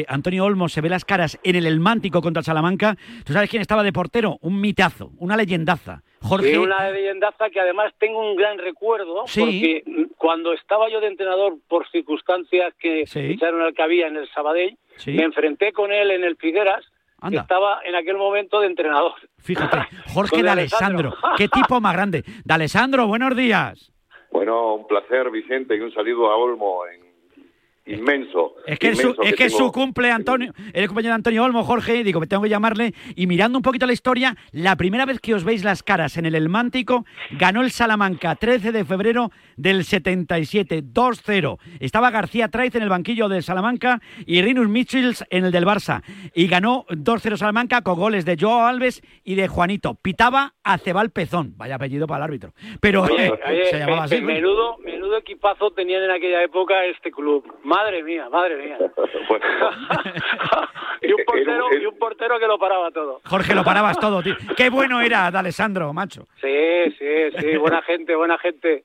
S14: eh, Antonio Olmos se ve las caras en el El Mántico contra el Salamanca, ¿tú sabes quién estaba de portero? Un mitazo, una leyendaza. Jorge.
S34: Una leyendaza que además tengo un gran recuerdo,
S14: Sí.
S34: porque cuando estaba yo de entrenador por circunstancias que
S14: Sí.
S34: echaron al cabía en el Sabadell,
S14: Sí.
S34: me enfrenté con él en el Figueras,
S14: Anda.
S34: que estaba en aquel momento de entrenador.
S14: Fíjate, Jorge
S34: Con
S14: de
S34: Alessandro.
S14: Alessandro. Qué tipo más grande. De Alessandro, buenos días.
S36: Bueno, un placer, Vicente, y un saludo a Olmo en- inmenso.
S14: Es que, es su, es que
S36: tengo.
S14: su cumple, Antonio. El compañero de Antonio Olmo, Jorge. Digo, me tengo que llamarle. Y mirando un poquito la historia, la primera vez que os veis las caras en el El Mántico, ganó el Salamanca 13 de febrero del 77, 2-0. Estaba García Traiz en el banquillo del Salamanca y Rinus Michels en el del Barça. Y ganó 2-0 Salamanca con goles de Joao Alves y de Juanito. Pitaba a Cebal Pezón. Vaya apellido para el árbitro. Pero
S34: Oye,
S14: eh,
S34: oye,
S14: se llamaba así.
S34: menudo, menudo equipazo tenían en aquella época este club. Madre mía, madre mía. y, un portero, y un portero que lo paraba todo.
S14: Jorge, lo parabas todo, tío. Qué bueno era de Alessandro, macho.
S34: Sí, sí, sí, buena gente, buena gente.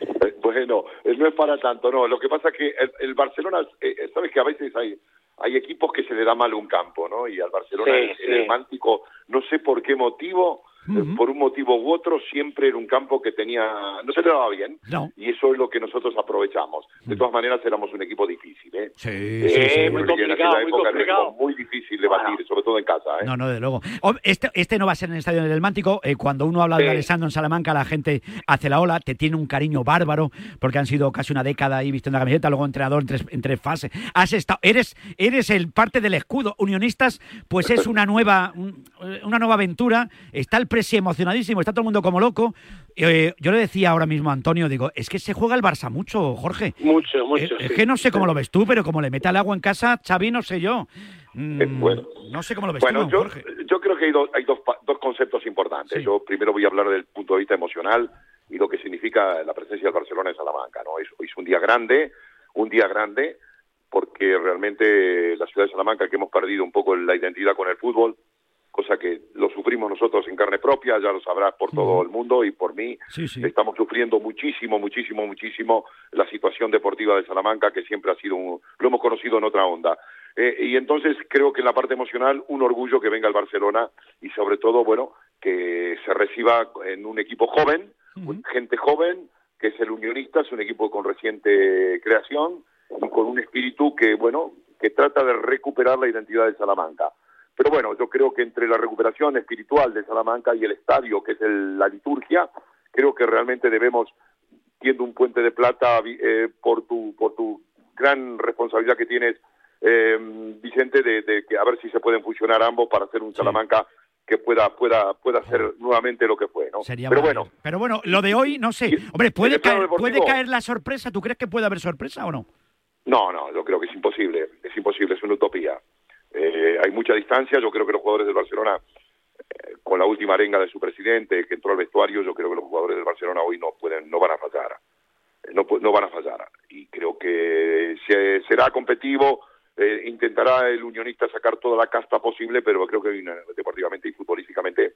S36: Eh, Bueno, eh, no es para tanto, no. Lo que pasa es que el, el Barcelona, eh, sabes que a veces hay hay equipos que se le da mal un campo, ¿no? Y al Barcelona
S34: Sí,
S36: en
S34: sí.
S36: el Mántico, no sé por qué motivo, eh, por un motivo u otro, siempre era un campo que tenía, no se le daba bien.
S14: No.
S36: Y eso es lo que nosotros aprovechamos. De todas maneras, éramos un equipo difícil, ¿eh?
S14: Sí,
S36: Eh,
S14: sí, sí. muy
S36: que en
S14: complicado,
S36: aquella
S14: muy
S36: época era un
S14: complicado.
S36: muy difícil de batir, sobre todo en casa, ¿eh?
S14: No, no, de luego. Este, este no va a ser en el Estadio del Mántico. Eh, cuando uno habla de. Alessandro en Salamanca, la gente hace la ola, te tiene un cariño bárbaro, porque han sido casi una década ahí vistiendo la camiseta, luego entrenador en tres, en tres fases. Has estado, eres, eres el parte del escudo. Unionistas, pues es una nueva, un- una nueva aventura. Está el presi emocionadísimo, está todo el mundo como loco. Eh, yo le decía ahora mismo a Antonio, digo, es que se juega el Barça mucho, Jorge.
S34: Mucho, mucho.
S14: Eh, Es,
S34: sí.
S14: que no sé cómo lo ves tú, pero como le mete al agua en casa, Xavi, no sé yo. Mm, No sé cómo lo ves
S36: Bueno,
S14: tú,
S36: yo,
S14: Jorge.
S36: yo creo que hay, dos, hay dos, dos conceptos importantes. Yo primero voy a hablar del punto de vista emocional y lo que significa la presencia del Barcelona en Salamanca. ¿no? Es, es un día grande, un día grande, porque realmente la ciudad de Salamanca, que hemos perdido un poco la identidad con el fútbol, cosa que lo sufrimos nosotros en carne propia, ya lo sabrás por todo el mundo y por mí,
S14: Sí, sí.
S36: estamos sufriendo muchísimo, muchísimo, muchísimo la situación deportiva de Salamanca, que siempre ha sido un, lo hemos conocido en otra onda. Eh, y entonces creo que en la parte emocional un orgullo que venga el Barcelona y sobre todo, bueno, que se reciba en un equipo joven, gente joven, que es el Unionista, es un equipo con reciente creación y con un espíritu que, bueno, que trata de recuperar la identidad de Salamanca. Pero bueno, yo creo que entre la recuperación espiritual de Salamanca y el estadio, que es el- la liturgia, creo que realmente debemos, tiendo un puente de plata eh, por, tu, por tu gran responsabilidad que tienes, eh, Vicente, de, de que a ver si se pueden fusionar ambos para hacer un Salamanca que pueda pueda pueda ser nuevamente lo que fue, ¿no?
S14: Sería
S36: Pero bueno,
S14: Pero bueno, lo de hoy, no sé. Hombre, ¿puede caer, ¿puede caer la sorpresa? ¿Tú crees que puede haber sorpresa o no?
S36: No, no, yo creo que es imposible, es imposible, es una utopía. Eh, hay mucha distancia, yo creo que los jugadores del Barcelona, eh, con la última arenga de su presidente que entró al vestuario, yo creo que los jugadores del Barcelona hoy no pueden, no van a fallar, Eh, no, no van a fallar. Y creo que se- será competitivo, eh, intentará el unionista sacar toda la casta posible, pero creo que deportivamente y futbolísticamente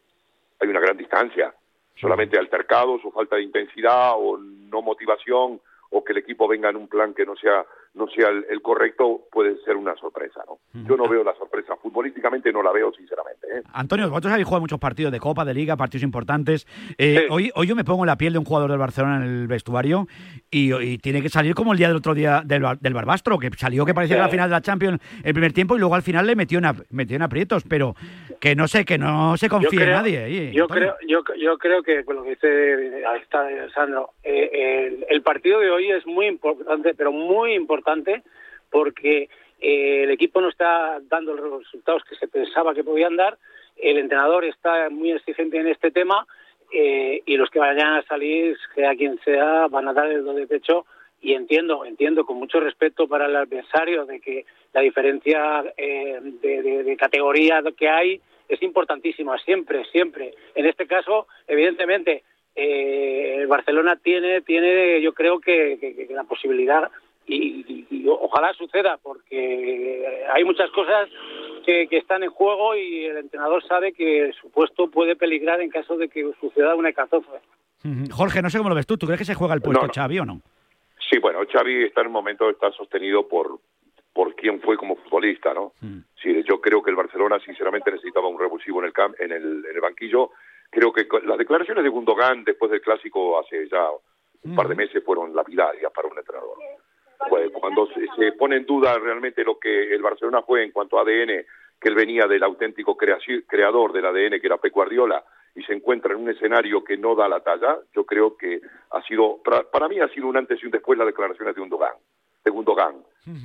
S36: hay una gran distancia. Solamente altercados o falta de intensidad o no motivación o que el equipo venga en un plan que no sea no sea el, el correcto puede ser una sorpresa, ¿no? Yo no veo la sorpresa futbolísticamente no la veo sinceramente, ¿eh?
S14: Antonio, vosotros habéis jugado muchos partidos de Copa, de Liga, partidos importantes. Eh, hoy, hoy yo me pongo en la piel de un jugador del Barcelona en el vestuario y, y tiene que salir como el día del otro día del, del Barbastro, que salió que parecía que era la
S34: Sí.
S14: final de la Champions el primer tiempo y luego al final le metió en, metió en aprietos, pero que no sé, que no se confía en nadie. ahí,
S34: Yo
S14: Antonio.
S34: creo, yo, yo creo que con lo que dice ahí está Sandro, eh, el, el partido de hoy es muy importante, pero muy importante, porque eh, el equipo no está dando los resultados que se pensaba que podían dar, el entrenador está muy exigente en este tema eh, y los que vayan a salir, sea quien sea, van a dar el do de pecho y entiendo, entiendo con mucho respeto para el adversario de que la diferencia eh, de, de- de categoría que hay es importantísima, siempre, siempre. En este caso, evidentemente, eh, el Barcelona tiene, tiene yo creo que, que- que la posibilidad y, y- y ojalá suceda porque hay muchas cosas que, que están en juego y el entrenador sabe que su puesto puede peligrar en caso de que suceda una catástrofe.
S14: Jorge, no sé cómo lo ves tú. ¿Tú crees que se juega el puesto
S36: No, no.
S14: Xavi o no?
S36: Sí, bueno, Xavi está en un momento, está sostenido por, por quién fue como futbolista, ¿no? Sí, yo creo que el Barcelona sinceramente necesitaba un revulsivo en el, cam- en el, en el banquillo. Creo que las declaraciones de Gundogan después del clásico hace ya un par de meses fueron lapidarias para un entrenador. Pues, cuando se, se pone en duda realmente lo que el Barcelona fue en cuanto a ADN, que él venía del auténtico creador del ADN que era Pep Guardiola y se encuentra en un escenario que no da la talla, yo creo que ha sido, para, mí ha sido un antes y un después las declaraciones de Gundogan. De Gundogan.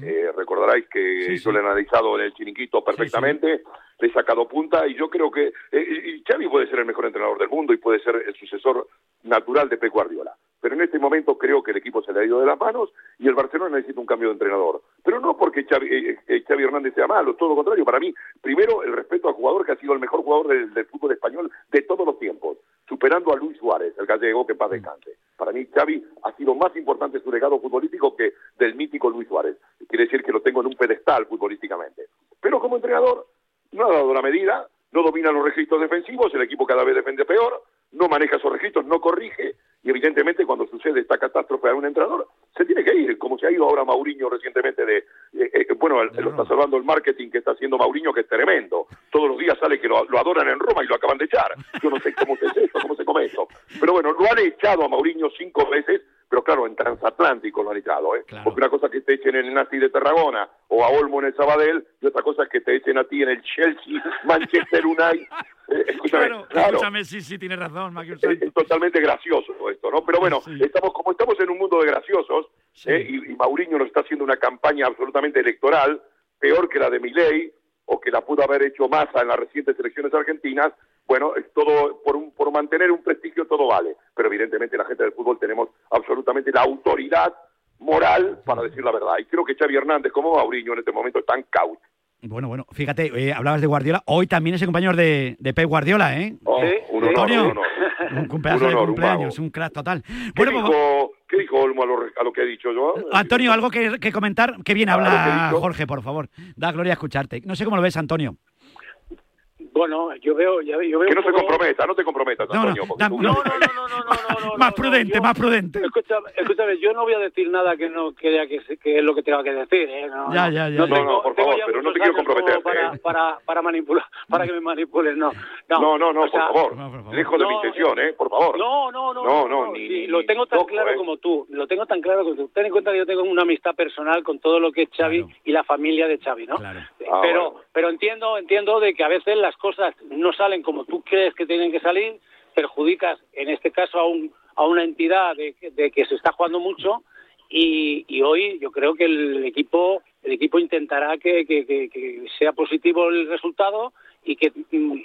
S36: Eh, recordaréis que yo lo he analizado en el chiringuito perfectamente, he sacado punta y yo creo que eh, Xavi puede ser el mejor entrenador del mundo y puede ser el sucesor natural de Pep Guardiola. Pero en este momento creo que el equipo se le ha ido de las manos y el Barcelona necesita un cambio de entrenador. Pero no porque Xavi, eh, eh, Xavi Hernández sea malo, todo lo contrario. Para mí, primero, el respeto al jugador que ha sido el mejor jugador del, fútbol español de todos los tiempos, superando a Luis Suárez, el gallego, que paz descanse. Para mí, Xavi ha sido más importante su legado futbolístico que del mítico Luis Suárez. Quiere decir que lo tengo en un pedestal futbolísticamente. Pero como entrenador, no ha dado la medida, no domina los registros defensivos, el equipo cada vez defiende peor, no maneja esos registros, no corrige, y evidentemente cuando sucede esta catástrofe a un entrenador, se tiene que ir, como se ha ido ahora Mauriño recientemente de, eh, eh, bueno, el- lo está salvando el marketing que está haciendo Mauriño, que es tremendo. Todos los días sale que lo, lo adoran en Roma y lo acaban de echar. Yo no sé cómo se hace esto, cómo se come esto. Pero bueno, lo han echado a Mauriño cinco veces, pero claro, en transatlántico lo han echado, ¿eh? Porque una cosa es que te echen en el Nazi de Tarragona o a Olmo en el Sabadell, y otra cosa es que te echen a ti en el Chelsea, Manchester United. Eh, escúchame,
S14: Claro,
S36: claro.
S14: escúchame, sí, sí, tienes razón, Maquius
S36: Es, es totalmente gracioso esto, ¿no? Pero bueno, estamos como estamos en un mundo de graciosos ¿eh? y, y Mauriño nos está haciendo una campaña absolutamente electoral, peor que la de Milei o que la pudo haber hecho Massa en las recientes elecciones argentinas. Bueno, es todo por, un, por mantener un prestigio todo vale, pero evidentemente la gente del fútbol tenemos absolutamente la autoridad moral para decir la verdad. Y creo que Xavi Hernández como Mauriño en este momento están caut.
S14: Bueno, bueno, fíjate, eh, hablabas de Guardiola. Hoy también es el compañero de, de Pep Guardiola, ¿eh?
S36: Oh, un honor,
S14: Antonio,
S36: un honor.
S14: un cumpleaños
S36: Un
S14: de
S36: honor,
S14: cumpleaños, un crack total.
S36: ¿Qué,
S14: Bueno, pues,
S36: dijo, ¿Qué dijo Olmo a lo, a lo que ha dicho yo?
S14: Antonio, algo que, que comentar. Bien
S36: que he
S14: habla. Jorge, por favor. Da gloria escucharte. No sé cómo lo ves, Antonio.
S34: Bueno, yo veo, yo veo
S36: Que no se comprometa, no te comprometas,
S14: No, no,
S36: Antonio. porque
S14: no,
S36: tú-
S14: no. más prudente, más prudente.
S34: Escúchame, escúchame, yo no voy a decir nada que no crea que, es lo que tenga que decir. ¿eh? No,
S14: Ya,
S34: no.
S14: ya, ya,
S34: No,
S36: No, no, por favor, pero no te quiero comprometer,
S34: Para,
S36: ¿eh?
S34: para, para, manipular, para que me manipulen, no. No,
S36: No, no, no,
S34: o sea,
S36: por favor. Lejos de mi
S34: no,
S36: intención, ¿eh? Por favor.
S34: No, no, no.
S36: No, no, ni-
S34: lo tengo tan claro
S36: ¿eh?
S34: como tú. Lo tengo tan claro como tú. Ten en cuenta que yo tengo una amistad personal con todo lo que es Xavi y la familia de Xavi, ¿no?
S36: Ah,
S34: pero,
S36: bueno.
S34: pero entiendo, entiendo de que a veces las cosas no salen como tú crees que tienen que salir, perjudicas, en este caso, a, un, a una entidad de, de que se está jugando mucho y, hoy yo creo que el equipo el equipo intentará que- que sea positivo el resultado y que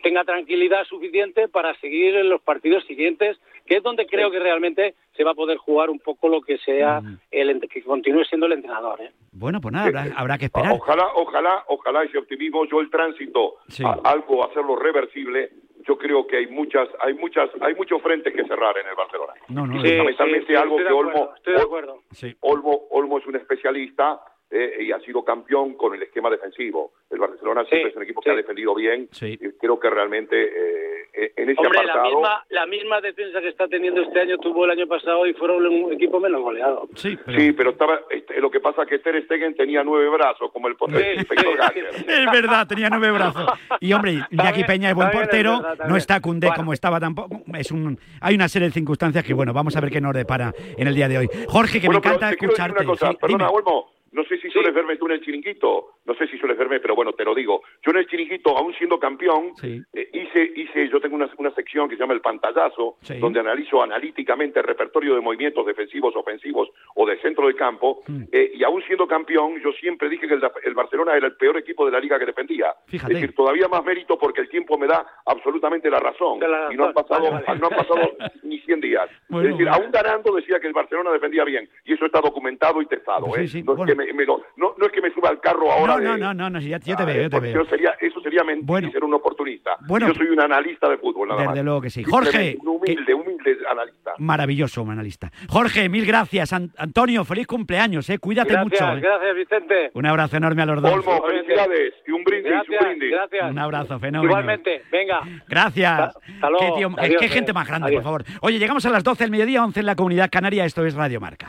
S34: tenga tranquilidad suficiente para seguir en los partidos siguientes, que es donde creo que realmente se va a poder jugar un poco lo que sea el que continúe siendo el entrenador. ¿eh?
S14: Bueno, pues nada, habrá, habrá que esperar.
S36: Ojalá, ojalá, ojalá ese optimismo, yo el tránsito,
S14: Sí.
S36: a- algo hacerlo reversible, yo creo que hay muchas, hay muchas, hay muchos frentes que cerrar en el Barcelona.
S14: No, no,
S36: Y fundamentalmente algo
S34: estoy
S36: que
S34: de
S36: Olmo,
S34: acuerdo, estoy de acuerdo.
S36: Olmo, Olmo es un especialista eh, y ha sido campeón con el esquema defensivo. El Barcelona siempre es un equipo que ha defendido bien y creo que realmente eh, en ese
S34: Hombre, la
S36: apartado
S34: misma, la misma defensa que está teniendo este año tuvo el año pasado y fueron un equipo menos goleado.
S14: Sí,
S36: Sí, pero estaba, este, lo que pasa es que Ter Stegen tenía nueve brazos, como el portero Inspector.
S14: Es verdad, tenía nueve brazos. Y hombre, Jackie Peña es buen
S36: bien, es
S14: portero,
S36: verdad,
S14: no está Cundé como estaba tampoco. Es un, hay una serie de circunstancias que, bueno, vamos a ver qué nos depara en el día de hoy. Jorge, que
S36: Bueno,
S14: me
S36: pero
S14: encanta escucharte.
S36: Una cosa,
S14: Sí,
S36: perdona,
S14: dime.
S36: Olmo, no sé si sueles verme tú en el chiringuito, no sé si sueles verme, pero bueno, te lo digo. Yo en el chiringuito, aún siendo campeón, eh, hice, hice, yo tengo una, una sección que se llama el pantallazo,
S14: Sí.
S36: donde analizo analíticamente el repertorio de movimientos defensivos, ofensivos o de centro del campo,
S14: Mm.
S36: eh, y aún siendo campeón, yo siempre dije que el, el Barcelona era el peor equipo de la liga que defendía.
S14: Fíjate.
S36: Es decir, todavía más mérito porque el tiempo me da absolutamente la razón. y no han pasado, no han pasado ni 100 días.
S14: Bueno,
S36: es decir,
S14: bueno.
S36: aún ganando decía que el Barcelona defendía bien. Y eso está documentado y testado.
S14: Sí,
S36: ¿eh?
S14: sí,
S36: no, es que me, me lo- no- no es que me suba al carro ahora.
S14: No, no,
S36: de-
S14: no, no, no, ya- yo te
S36: Ah,
S14: veo, yo te
S36: porque
S14: veo.
S36: sería, eso sería mentir y ser un oportunista.
S14: Bueno.
S36: yo soy un analista de fútbol, nada más.
S14: Desde luego que sí. Jorge,
S36: Un humilde, humilde analista.
S14: Maravilloso un analista. Jorge, mil gracias. An- Antonio, feliz cumpleaños, eh. Cuídate
S34: Gracias,
S14: mucho. eh.
S34: gracias Vicente.
S14: Un abrazo enorme a los dos.
S36: Olmo, felicidades y un brindis,
S34: Gracias,
S36: un brindis.
S34: gracias.
S14: Un abrazo, fenómeno.
S34: Igualmente, venga.
S14: Gracias.
S34: Hasta luego.
S14: Qué, tío- eh,
S34: Adiós,
S14: qué gente
S34: eh.
S14: más grande,
S34: Adiós.
S14: por favor. Oye, llegamos a las 12 del mediodía, 11 en la comunidad canaria. Esto es Radio Marca.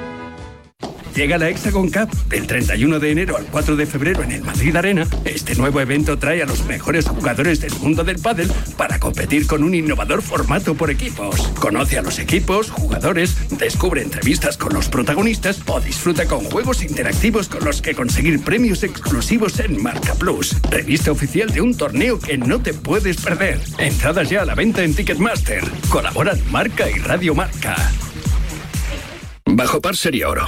S22: Llega la Hexagon Cup del 31 de enero al 4 de febrero en el Madrid Arena. Este nuevo evento trae a los mejores jugadores del mundo del pádel para competir con un innovador formato por equipos. Conoce a los equipos, jugadores, descubre entrevistas con los protagonistas o disfruta con juegos interactivos con los que conseguir premios exclusivos en Marca Plus, revista oficial de un torneo que no te puedes perder. Entradas ya a la venta en Ticketmaster. Colaboran Marca y Radio Marca. Bajo par sería oro.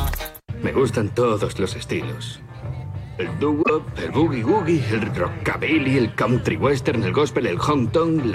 S35: Me gustan todos los estilos. El doo-wop, el boogie-woogie, el rockabilly, el country western, el gospel, el honk tonk,